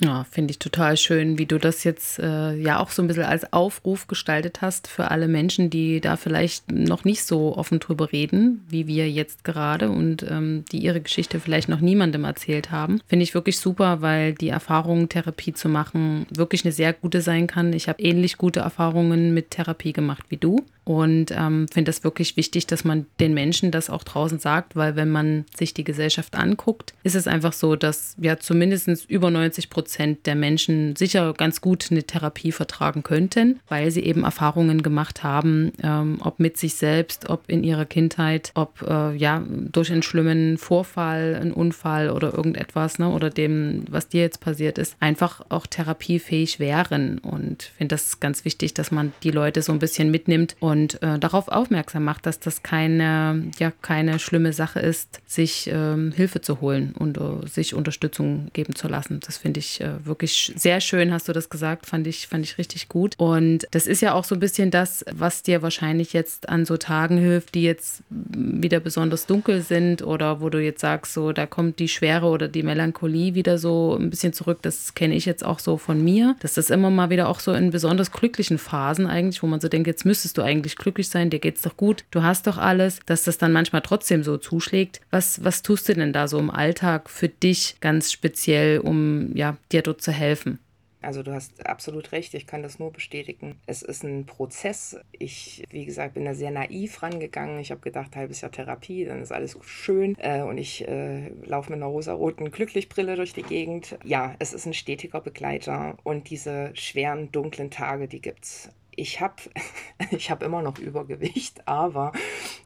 Ja, finde ich total schön, wie du das jetzt äh, ja auch so ein bisschen als Aufruf gestaltet hast für alle Menschen, die da vielleicht noch nicht so offen drüber reden, wie wir jetzt gerade und ähm, die ihre Geschichte vielleicht noch niemandem erzählt haben. Finde ich wirklich super, weil die Erfahrung, Therapie zu machen, wirklich eine sehr gute sein kann. Ich habe ähnlich gute Erfahrungen mit Therapie gemacht wie du und ähm, finde das wirklich wichtig, dass man den Menschen das auch draußen sagt, weil wenn man sich die Gesellschaft anguckt, ist es einfach so, dass ja zumindest über 90 Prozent der Menschen sicher ganz gut eine Therapie vertragen könnten, weil sie eben Erfahrungen gemacht haben, ähm, ob mit sich selbst, ob in ihrer Kindheit, ob äh, ja durch einen schlimmen Vorfall, einen Unfall oder irgendetwas, ne, oder dem, was dir jetzt passiert ist, einfach auch therapiefähig wären. Und finde das ganz wichtig, dass man die Leute so ein bisschen mitnimmt und äh, darauf aufmerksam macht, dass das keine, ja, keine schlimme Sache ist, sich ähm, Hilfe zu holen und uh, sich Unterstützung geben zu lassen. Das finde ich äh, wirklich sehr schön, hast du das gesagt, fand ich, fand ich richtig gut. Und das ist ja auch so ein bisschen das, was dir wahrscheinlich jetzt an so Tagen hilft, die jetzt wieder besonders dunkel sind oder wo du jetzt sagst, so da kommt die Schwere oder die Melancholie wieder so ein bisschen zurück. Das kenne ich jetzt auch so von mir, dass das immer mal wieder auch so in besonders glücklichen Phasen eigentlich, wo man so denkt, jetzt müsstest du eigentlich glücklich sein, dir geht's doch gut, du hast doch alles, dass das dann manchmal trotzdem so zuschlägt. Was, was tust du denn da so im Alltag für dich ganz speziell, um ja dir dort zu helfen. Also du hast absolut recht, ich kann das nur bestätigen. Es ist ein Prozess. Ich, wie gesagt, bin da sehr naiv rangegangen. Ich habe gedacht, halbes Jahr Therapie, dann ist alles schön. Äh, und ich äh, laufe mit einer rosaroten Glücklichbrille durch die Gegend. Ja, es ist ein stetiger Begleiter. Und diese schweren, dunklen Tage, die gibt es ich habe *laughs* ich hab immer noch Übergewicht, aber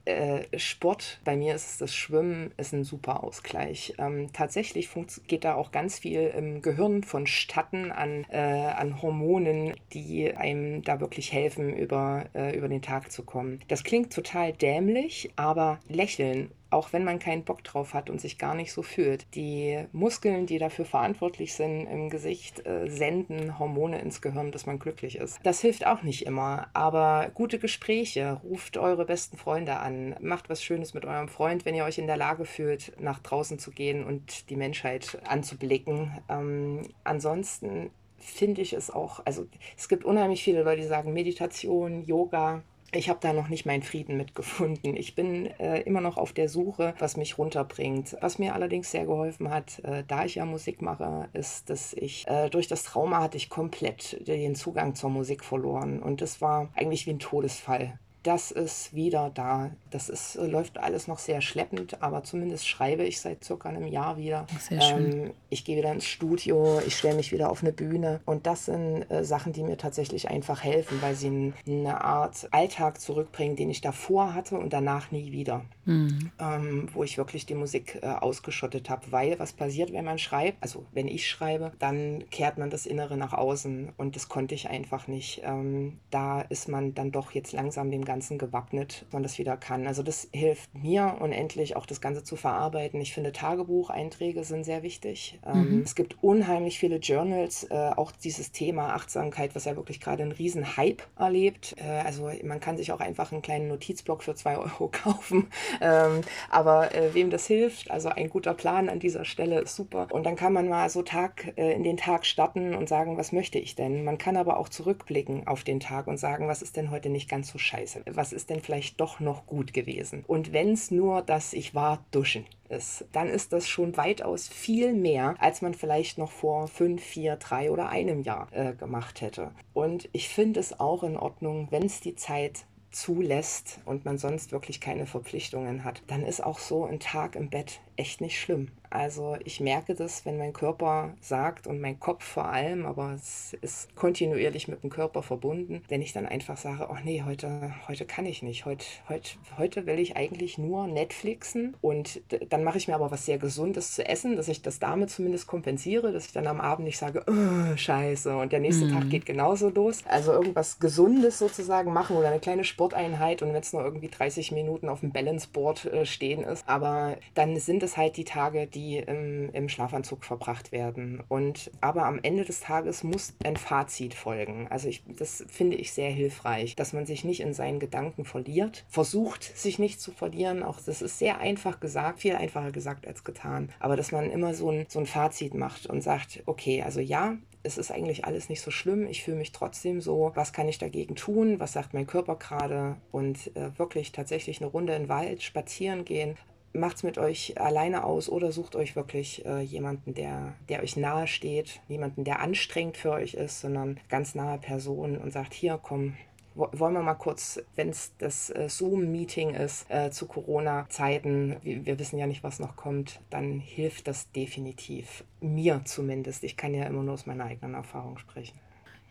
äh, Sport, bei mir ist das Schwimmen, ist ein super Ausgleich. Ähm, tatsächlich geht da auch ganz viel im Gehirn vonstatten an, äh, an Hormonen, die einem da wirklich helfen, über, äh, über den Tag zu kommen. Das klingt total dämlich, aber Lächeln auch wenn man keinen Bock drauf hat und sich gar nicht so fühlt. Die Muskeln, die dafür verantwortlich sind im Gesicht, äh, senden Hormone ins Gehirn, dass man glücklich ist. Das hilft auch nicht immer, aber gute Gespräche, ruft eure besten Freunde an, macht was Schönes mit eurem Freund, wenn ihr euch in der Lage fühlt, nach draußen zu gehen und die Menschheit anzublicken. Ähm, ansonsten finde ich es auch, also es gibt unheimlich viele Leute, die sagen Meditation, Yoga, ich habe da noch nicht meinen Frieden mitgefunden. Ich bin äh, immer noch auf der Suche, was mich runterbringt. Was mir allerdings sehr geholfen hat, äh, da ich ja Musik mache, ist, dass ich äh, durch das Trauma hatte ich komplett den Zugang zur Musik verloren. Und das war eigentlich wie ein Todesfall das ist wieder da. Das ist, läuft alles noch sehr schleppend, aber zumindest schreibe ich seit circa einem Jahr wieder. Sehr schön. Ähm, ich gehe wieder ins Studio, ich stelle mich wieder auf eine Bühne und das sind äh, Sachen, die mir tatsächlich einfach helfen, weil sie eine Art Alltag zurückbringen, den ich davor hatte und danach nie wieder. Mhm. ähm, wo ich wirklich die Musik äh, ausgeschottet habe. Weil was passiert, wenn man schreibt, also wenn ich schreibe, dann kehrt man das Innere nach außen und das konnte ich einfach nicht. Ähm, da ist man dann doch jetzt langsam dem Ganzen gewappnet, dass man das wieder kann. Also das hilft mir unendlich auch das Ganze zu verarbeiten. Ich finde Tagebucheinträge sind sehr wichtig. Ähm, mhm. Es gibt unheimlich viele Journals, äh, auch dieses Thema Achtsamkeit, was ja wirklich gerade einen riesen Hype erlebt. Äh, also man kann sich auch einfach einen kleinen Notizblock für zwei Euro *laughs* kaufen ähm, aber äh, wem das hilft, also ein guter Plan an dieser Stelle ist super. Und dann kann man mal so Tag äh, in den Tag starten und sagen, was möchte ich denn? Man kann aber auch zurückblicken auf den Tag und sagen, was ist denn heute nicht ganz so scheiße? Was ist denn vielleicht doch noch gut gewesen? Und wenn es nur, dass ich war duschen ist, dann ist das schon weitaus viel mehr, als man vielleicht noch vor fünf, vier, drei oder einem Jahr äh, gemacht hätte. Und ich finde es auch in Ordnung, wenn es die Zeit zulässt und man sonst wirklich keine Verpflichtungen hat, dann ist auch so ein Tag im Bett echt nicht schlimm. Also ich merke das, wenn mein Körper sagt und mein Kopf vor allem, aber es ist kontinuierlich mit dem Körper verbunden, wenn ich dann einfach sage, oh nee, heute, heute kann ich nicht. Heute, heute, heute will ich eigentlich nur Netflixen und dann mache ich mir aber was sehr Gesundes zu essen, dass ich das damit zumindest kompensiere, dass ich dann am Abend nicht sage, oh, scheiße und der nächste mhm. Tag geht genauso los. Also irgendwas Gesundes sozusagen machen oder eine kleine Sporteinheit und wenn es nur irgendwie 30 Minuten auf dem Balanceboard äh, stehen ist. Aber dann sind es halt die Tage, die im, im Schlafanzug verbracht werden. Und aber am Ende des Tages muss ein Fazit folgen. Also ich, das finde ich sehr hilfreich, dass man sich nicht in seinen Gedanken verliert, versucht sich nicht zu verlieren. Auch das ist sehr einfach gesagt, viel einfacher gesagt als getan. Aber dass man immer so ein, so ein Fazit macht und sagt, okay, also ja, es ist eigentlich alles nicht so schlimm, ich fühle mich trotzdem so, was kann ich dagegen tun, was sagt mein Körper gerade und äh, wirklich tatsächlich eine Runde in den Wald spazieren gehen, macht es mit euch alleine aus oder sucht euch wirklich äh, jemanden, der, der euch nahe steht, jemanden, der anstrengend für euch ist, sondern ganz nahe Personen und sagt, hier komm, wollen wir mal kurz, wenn es das äh, Zoom-Meeting ist äh, zu Corona-Zeiten, wir, wir, wissen ja nicht, was noch kommt, dann hilft das definitiv. Mir zumindest. Ich kann ja immer nur aus meiner eigenen Erfahrung sprechen.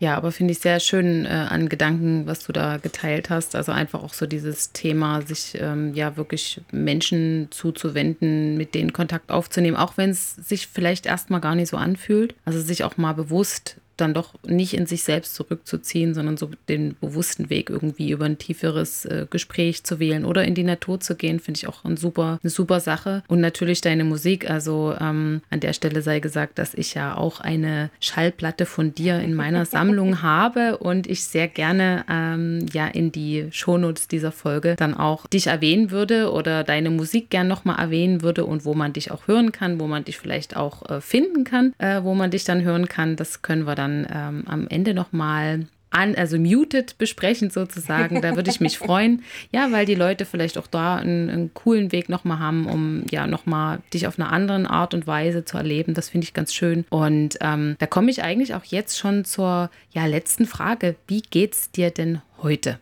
Ja, aber finde ich sehr schön äh, an Gedanken, was du da geteilt hast. Also einfach auch so dieses Thema, sich ähm, ja wirklich Menschen zuzuwenden, mit denen Kontakt aufzunehmen, auch wenn es sich vielleicht erstmal gar nicht so anfühlt. Also sich auch mal bewusst dann doch nicht in sich selbst zurückzuziehen, sondern so den bewussten Weg irgendwie über ein tieferes äh, Gespräch zu wählen oder in die Natur zu gehen, finde ich auch ein super, eine super Sache. Und natürlich deine Musik. Also ähm, an der Stelle sei gesagt, dass ich ja auch eine Schallplatte von dir in meiner Sammlung *laughs* habe und ich sehr gerne ähm, ja in die Shownotes dieser Folge dann auch dich erwähnen würde oder deine Musik gern nochmal erwähnen würde und wo man dich auch hören kann, wo man dich vielleicht auch äh, finden kann, äh, wo man dich dann hören kann. Das können wir dann dann ähm, am Ende nochmal an, also muted besprechen sozusagen. Da würde ich mich *laughs* freuen. Ja, weil die Leute vielleicht auch da einen, einen coolen Weg nochmal haben, um ja nochmal dich auf eine andere Art und Weise zu erleben. Das finde ich ganz schön. Und ähm, da komme ich eigentlich auch jetzt schon zur ja, letzten Frage. Wie geht's dir denn heute?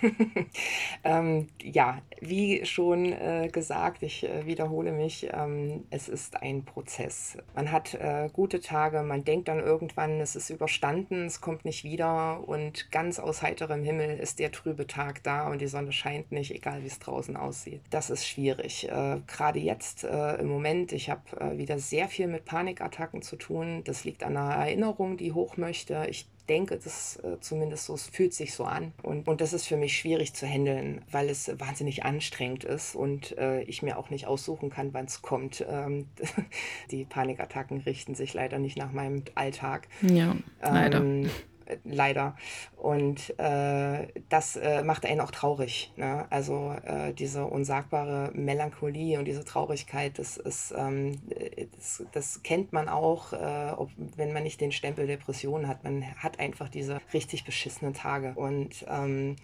*laughs* ähm, ja, wie schon äh, gesagt, ich äh, wiederhole mich, ähm, es ist ein Prozess. Man hat äh, gute Tage, man denkt dann irgendwann, es ist überstanden, es kommt nicht wieder und ganz aus heiterem Himmel ist der trübe Tag da und die Sonne scheint nicht, egal wie es draußen aussieht. Das ist schwierig. Äh, gerade jetzt äh, im Moment, ich habe äh, wieder sehr viel mit Panikattacken zu tun. Das liegt an einer Erinnerung, die hoch möchte. Ich denke, das äh, zumindest so, es fühlt sich so an. Und, und das ist für mich schwierig zu handeln, weil es wahnsinnig anstrengend ist und äh, ich mir auch nicht aussuchen kann, wann es kommt. Ähm, *laughs* die Panikattacken richten sich leider nicht nach meinem Alltag. Ja, leider. Ähm, leider. Und äh, das äh, macht einen auch traurig. Ne? Also äh, diese unsagbare Melancholie und diese Traurigkeit, das ist, ähm, das, das, kennt man auch, äh, ob, wenn man nicht den Stempel Depression hat. Man hat einfach diese richtig beschissenen Tage. Und ähm,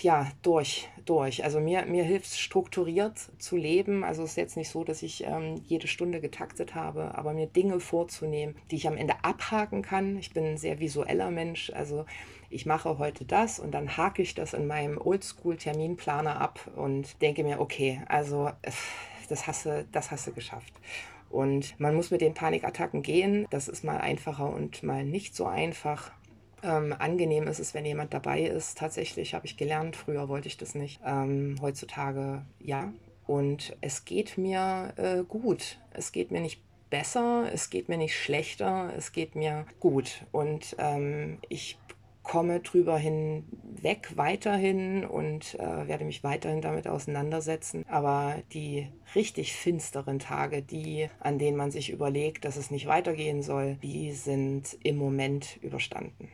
ja, durch, durch. Also mir, mir hilft es strukturiert zu leben. Also es ist jetzt nicht so, dass ich ähm, jede Stunde getaktet habe, aber mir Dinge vorzunehmen, die ich am Ende abhaken kann. Ich bin ein sehr visueller Mensch. Also ich mache heute das und dann hake ich das in meinem Oldschool-Terminplaner ab und denke mir, okay, also das hast du, das hast du geschafft. Und man muss mit den Panikattacken gehen. Das ist mal einfacher und mal nicht so einfach. Ähm, angenehm ist es, wenn jemand dabei ist. Tatsächlich habe ich gelernt, früher wollte ich das nicht. Ähm, heutzutage ja. Und es geht mir äh, gut. Es geht mir nicht besser, es geht mir nicht schlechter, es geht mir gut. Und ähm, ich komme drüber hinweg weiterhin und äh, werde mich weiterhin damit auseinandersetzen. Aber die richtig finsteren Tage, die, an denen man sich überlegt, dass es nicht weitergehen soll, die sind im Moment überstanden.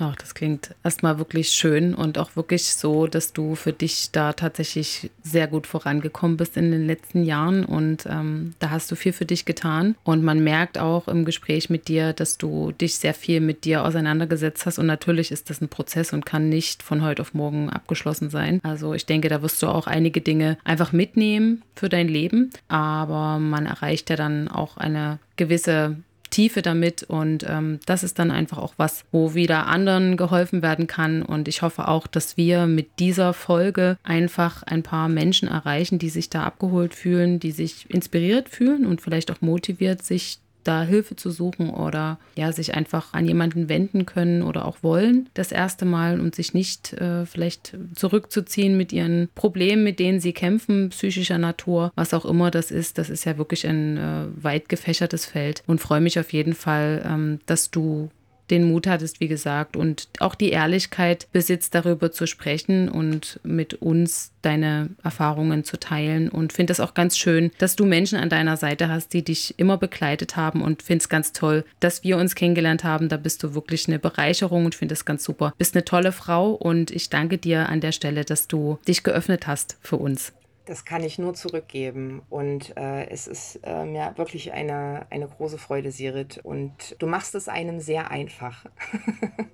Ach, das klingt erstmal wirklich schön und auch wirklich so, dass du für dich da tatsächlich sehr gut vorangekommen bist in den letzten Jahren und ähm, da hast du viel für dich getan. Und man merkt auch im Gespräch mit dir, dass du dich sehr viel mit dir auseinandergesetzt hast und natürlich ist das ein Prozess und kann nicht von heute auf morgen abgeschlossen sein. Also ich denke, da wirst du auch einige Dinge einfach mitnehmen für dein Leben, aber man erreicht ja dann auch eine gewisse Tiefe damit und ähm, das ist dann einfach auch was, wo wieder anderen geholfen werden kann und ich hoffe auch, dass wir mit dieser Folge einfach ein paar Menschen erreichen, die sich da abgeholt fühlen, die sich inspiriert fühlen und vielleicht auch motiviert, sich da Hilfe zu suchen oder ja, sich einfach an jemanden wenden können oder auch wollen das erste Mal und sich nicht äh, vielleicht zurückzuziehen mit ihren Problemen, mit denen sie kämpfen, psychischer Natur, was auch immer das ist. Das ist ja wirklich ein äh, weit gefächertes Feld und freue mich auf jeden Fall, ähm, dass du den Mut hattest, wie gesagt, und auch die Ehrlichkeit besitzt, darüber zu sprechen und mit uns deine Erfahrungen zu teilen. Und finde es auch ganz schön, dass du Menschen an deiner Seite hast, die dich immer begleitet haben und finde es ganz toll, dass wir uns kennengelernt haben. Da bist du wirklich eine Bereicherung und finde es ganz super. Bist eine tolle Frau und ich danke dir an der Stelle, dass du dich geöffnet hast für uns. Das kann ich nur zurückgeben. Und äh, es ist äh, mir wirklich eine, eine große Freude, Sirit. Und du machst es einem sehr einfach. *laughs*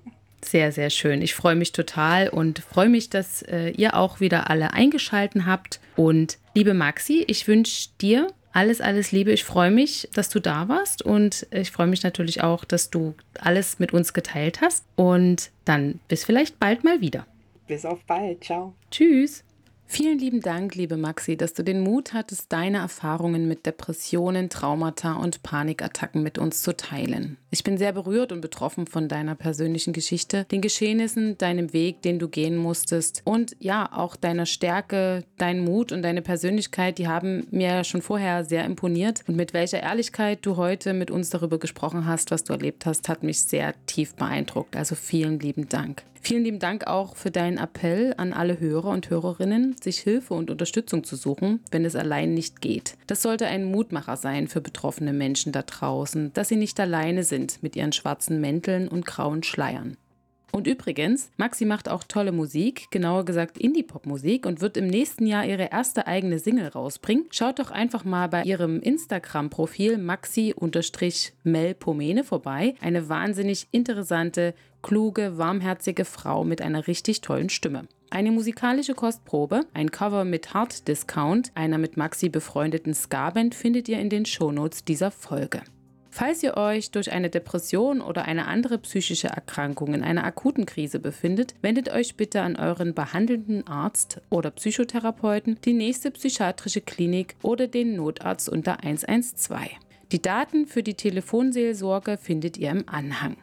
Sehr, sehr schön. Ich freue mich total und freue mich, dass äh, ihr auch wieder alle eingeschalten habt. Und liebe Maxi, ich wünsche dir alles, alles Liebe. Ich freue mich, dass du da warst und ich freue mich natürlich auch, dass du alles mit uns geteilt hast. Und dann bis vielleicht bald mal wieder. Bis auf bald. Ciao. Tschüss. Vielen lieben Dank, liebe Maxi, dass du den Mut hattest, deine Erfahrungen mit Depressionen, Traumata und Panikattacken mit uns zu teilen. Ich bin sehr berührt und betroffen von deiner persönlichen Geschichte, den Geschehnissen, deinem Weg, den du gehen musstest und ja, auch deiner Stärke, dein Mut und deine Persönlichkeit, die haben mir schon vorher sehr imponiert und mit welcher Ehrlichkeit du heute mit uns darüber gesprochen hast, was du erlebt hast, hat mich sehr tief beeindruckt. Also vielen lieben Dank. Vielen lieben Dank auch für deinen Appell an alle Hörer und Hörerinnen, sich Hilfe und Unterstützung zu suchen, wenn es allein nicht geht. Das sollte ein Mutmacher sein für betroffene Menschen da draußen, dass sie nicht alleine sind mit ihren schwarzen Mänteln und grauen Schleiern. Und übrigens, Maxi macht auch tolle Musik, genauer gesagt Indie-Pop-Musik und wird im nächsten Jahr ihre erste eigene Single rausbringen. Schaut doch einfach mal bei ihrem Instagram-Profil maxi-melpomene vorbei. Eine wahnsinnig interessante, kluge, warmherzige Frau mit einer richtig tollen Stimme. Eine musikalische Kostprobe, ein Cover mit Hard Discount, einer mit Maxi befreundeten Ska-Band findet ihr in den Shownotes dieser Folge. Falls ihr euch durch eine Depression oder eine andere psychische Erkrankung in einer akuten Krise befindet, wendet euch bitte an euren behandelnden Arzt oder Psychotherapeuten, die nächste psychiatrische Klinik oder den Notarzt unter 112. Die Daten für die Telefonseelsorge findet ihr im Anhang.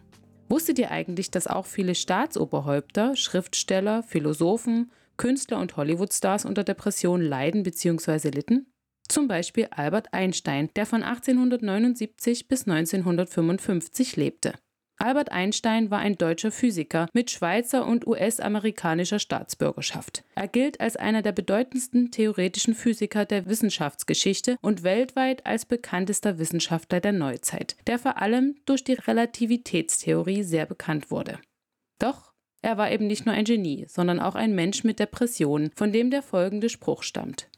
Wusstet ihr eigentlich, dass auch viele Staatsoberhäupter, Schriftsteller, Philosophen, Künstler und Hollywoodstars unter Depressionen leiden bzw. litten? Zum Beispiel Albert Einstein, der von 1879 bis 1955 lebte. Albert Einstein war ein deutscher Physiker mit Schweizer und US-amerikanischer Staatsbürgerschaft. Er gilt als einer der bedeutendsten theoretischen Physiker der Wissenschaftsgeschichte und weltweit als bekanntester Wissenschaftler der Neuzeit, der vor allem durch die Relativitätstheorie sehr bekannt wurde. Doch er war eben nicht nur ein Genie, sondern auch ein Mensch mit Depressionen, von dem der folgende Spruch stammt.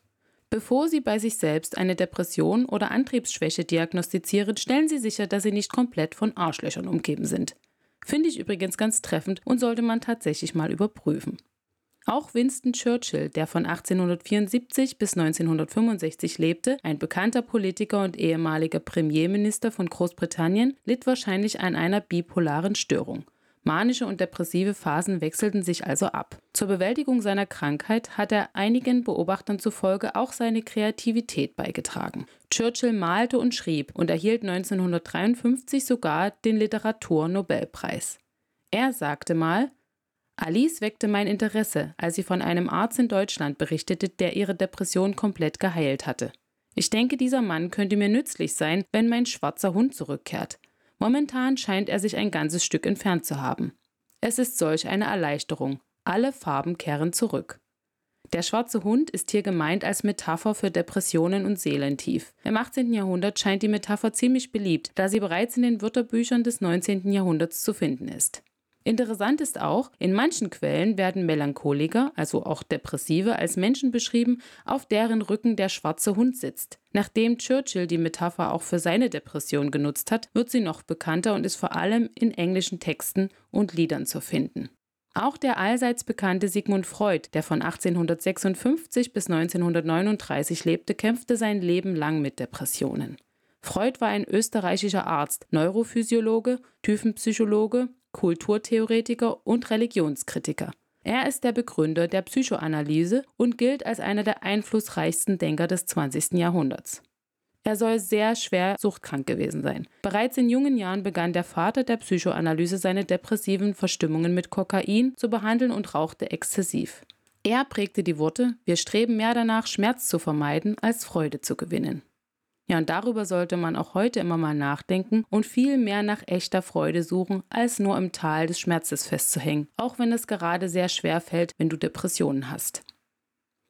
Bevor Sie bei sich selbst eine Depression oder Antriebsschwäche diagnostizieren, stellen Sie sicher, dass Sie nicht komplett von Arschlöchern umgeben sind. Finde ich übrigens ganz treffend und sollte man tatsächlich mal überprüfen. Auch Winston Churchill, der von 1874 bis 1965 lebte, ein bekannter Politiker und ehemaliger Premierminister von Großbritannien, litt wahrscheinlich an einer bipolaren Störung. Manische und depressive Phasen wechselten sich also ab. Zur Bewältigung seiner Krankheit hat er einigen Beobachtern zufolge auch seine Kreativität beigetragen. Churchill malte und schrieb und erhielt 1953 sogar den Literaturnobelpreis. Er sagte mal, Alice weckte mein Interesse, als sie von einem Arzt in Deutschland berichtete, der ihre Depression komplett geheilt hatte. Ich denke, dieser Mann könnte mir nützlich sein, wenn mein schwarzer Hund zurückkehrt. Momentan scheint er sich ein ganzes Stück entfernt zu haben. Es ist solch eine Erleichterung. Alle Farben kehren zurück. Der schwarze Hund ist hier gemeint als Metapher für Depressionen und Seelentief. Im 18. Jahrhundert scheint die Metapher ziemlich beliebt, da sie bereits in den Wörterbüchern des 19. Jahrhunderts zu finden ist. Interessant ist auch, in manchen Quellen werden Melancholiker, also auch Depressive, als Menschen beschrieben, auf deren Rücken der schwarze Hund sitzt. Nachdem Churchill die Metapher auch für seine Depression genutzt hat, wird sie noch bekannter und ist vor allem in englischen Texten und Liedern zu finden. Auch der allseits bekannte Sigmund Freud, der von 1856 bis 1939 lebte, kämpfte sein Leben lang mit Depressionen. Freud war ein österreichischer Arzt, Neurophysiologe, Typenpsychologe Kulturtheoretiker und Religionskritiker. Er ist der Begründer der Psychoanalyse und gilt als einer der einflussreichsten Denker des 20. Jahrhunderts. Er soll sehr schwer suchtkrank gewesen sein. Bereits in jungen Jahren begann der Vater der Psychoanalyse seine depressiven Verstimmungen mit Kokain zu behandeln und rauchte exzessiv. Er prägte die Worte, wir streben mehr danach, Schmerz zu vermeiden, als Freude zu gewinnen. Ja, und darüber sollte man auch heute immer mal nachdenken und viel mehr nach echter Freude suchen, als nur im Tal des Schmerzes festzuhängen, auch wenn es gerade sehr schwer fällt, wenn du Depressionen hast.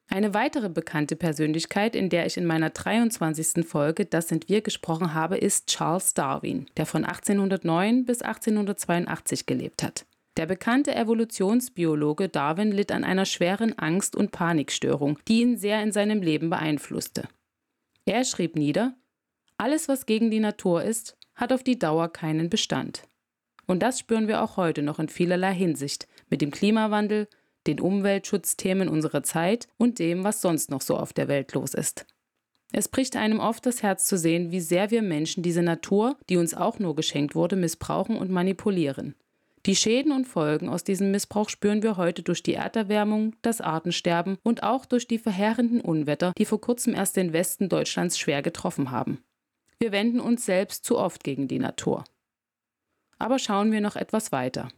Eine weitere bekannte Persönlichkeit, in der ich in meiner 23. Folge Das sind wir gesprochen habe, ist Charles Darwin, der von 1809 bis 1882 gelebt hat. Der bekannte Evolutionsbiologe Darwin litt an einer schweren Angst- und Panikstörung, die ihn sehr in seinem Leben beeinflusste. Er schrieb nieder, alles, was gegen die Natur ist, hat auf die Dauer keinen Bestand. Und das spüren wir auch heute noch in vielerlei Hinsicht mit dem Klimawandel, den Umweltschutzthemen unserer Zeit und dem, was sonst noch so auf der Welt los ist. Es bricht einem oft das Herz zu sehen, wie sehr wir Menschen diese Natur, die uns auch nur geschenkt wurde, missbrauchen und manipulieren. Die Schäden und Folgen aus diesem Missbrauch spüren wir heute durch die Erderwärmung, das Artensterben und auch durch die verheerenden Unwetter, die vor kurzem erst den Westen Deutschlands schwer getroffen haben. Wir wenden uns selbst zu oft gegen die Natur. Aber schauen wir noch etwas weiter.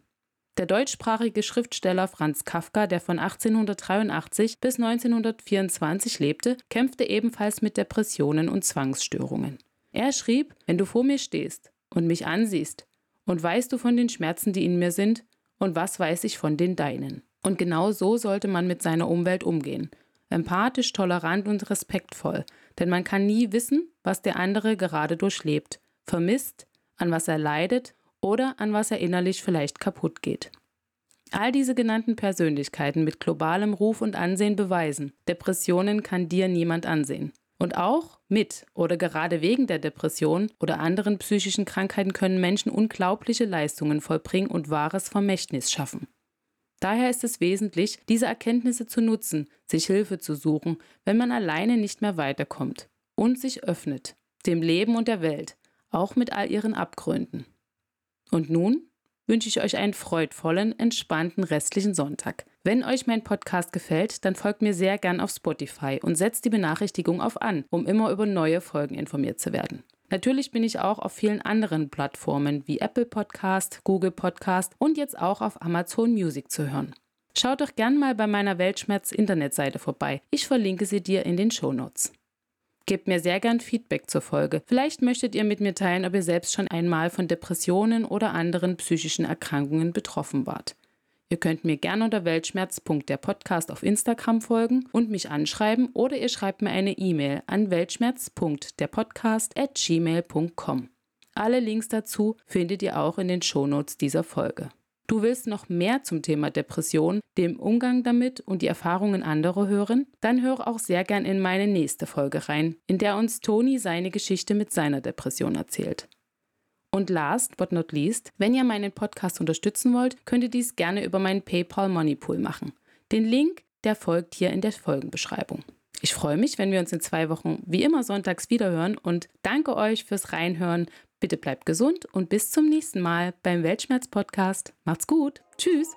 Der deutschsprachige Schriftsteller Franz Kafka, der von 1883 bis 1924 lebte, kämpfte ebenfalls mit Depressionen und Zwangsstörungen. Er schrieb, wenn du vor mir stehst und mich ansiehst, und weißt du von den Schmerzen, die in mir sind? Und was weiß ich von den deinen? Und genau so sollte man mit seiner Umwelt umgehen. Empathisch, tolerant und respektvoll. Denn man kann nie wissen, was der andere gerade durchlebt, vermisst, an was er leidet oder an was er innerlich vielleicht kaputt geht. All diese genannten Persönlichkeiten mit globalem Ruf und Ansehen beweisen, Depressionen kann dir niemand ansehen. Und auch mit oder gerade wegen der Depression oder anderen psychischen Krankheiten können Menschen unglaubliche Leistungen vollbringen und wahres Vermächtnis schaffen. Daher ist es wesentlich, diese Erkenntnisse zu nutzen, sich Hilfe zu suchen, wenn man alleine nicht mehr weiterkommt und sich öffnet, dem Leben und der Welt, auch mit all ihren Abgründen. Und nun wünsche ich euch einen freudvollen, entspannten restlichen Sonntag. Wenn euch mein Podcast gefällt, dann folgt mir sehr gern auf Spotify und setzt die Benachrichtigung auf an, um immer über neue Folgen informiert zu werden. Natürlich bin ich auch auf vielen anderen Plattformen wie Apple Podcast, Google Podcast und jetzt auch auf Amazon Music zu hören. Schaut doch gern mal bei meiner Weltschmerz-Internetseite vorbei. Ich verlinke sie dir in den Show Notes. Gebt mir sehr gern Feedback zur Folge. Vielleicht möchtet ihr mit mir teilen, ob ihr selbst schon einmal von Depressionen oder anderen psychischen Erkrankungen betroffen wart. Ihr könnt mir gerne unter weltschmerz.der Podcast auf Instagram folgen und mich anschreiben oder ihr schreibt mir eine E-Mail an weltschmerz.derpodcast at gmail.com. Alle Links dazu findet ihr auch in den Shownotes dieser Folge. Du willst noch mehr zum Thema Depression, dem Umgang damit und die Erfahrungen anderer hören? Dann höre auch sehr gern in meine nächste Folge rein, in der uns Toni seine Geschichte mit seiner Depression erzählt. Und last but not least, wenn ihr meinen Podcast unterstützen wollt, könnt ihr dies gerne über meinen PayPal Money Pool machen. Den Link, der folgt hier in der Folgenbeschreibung. Ich freue mich, wenn wir uns in zwei Wochen wie immer sonntags wiederhören und danke euch fürs Reinhören. Bitte bleibt gesund und bis zum nächsten Mal beim Weltschmerz-Podcast. Macht's gut. Tschüss.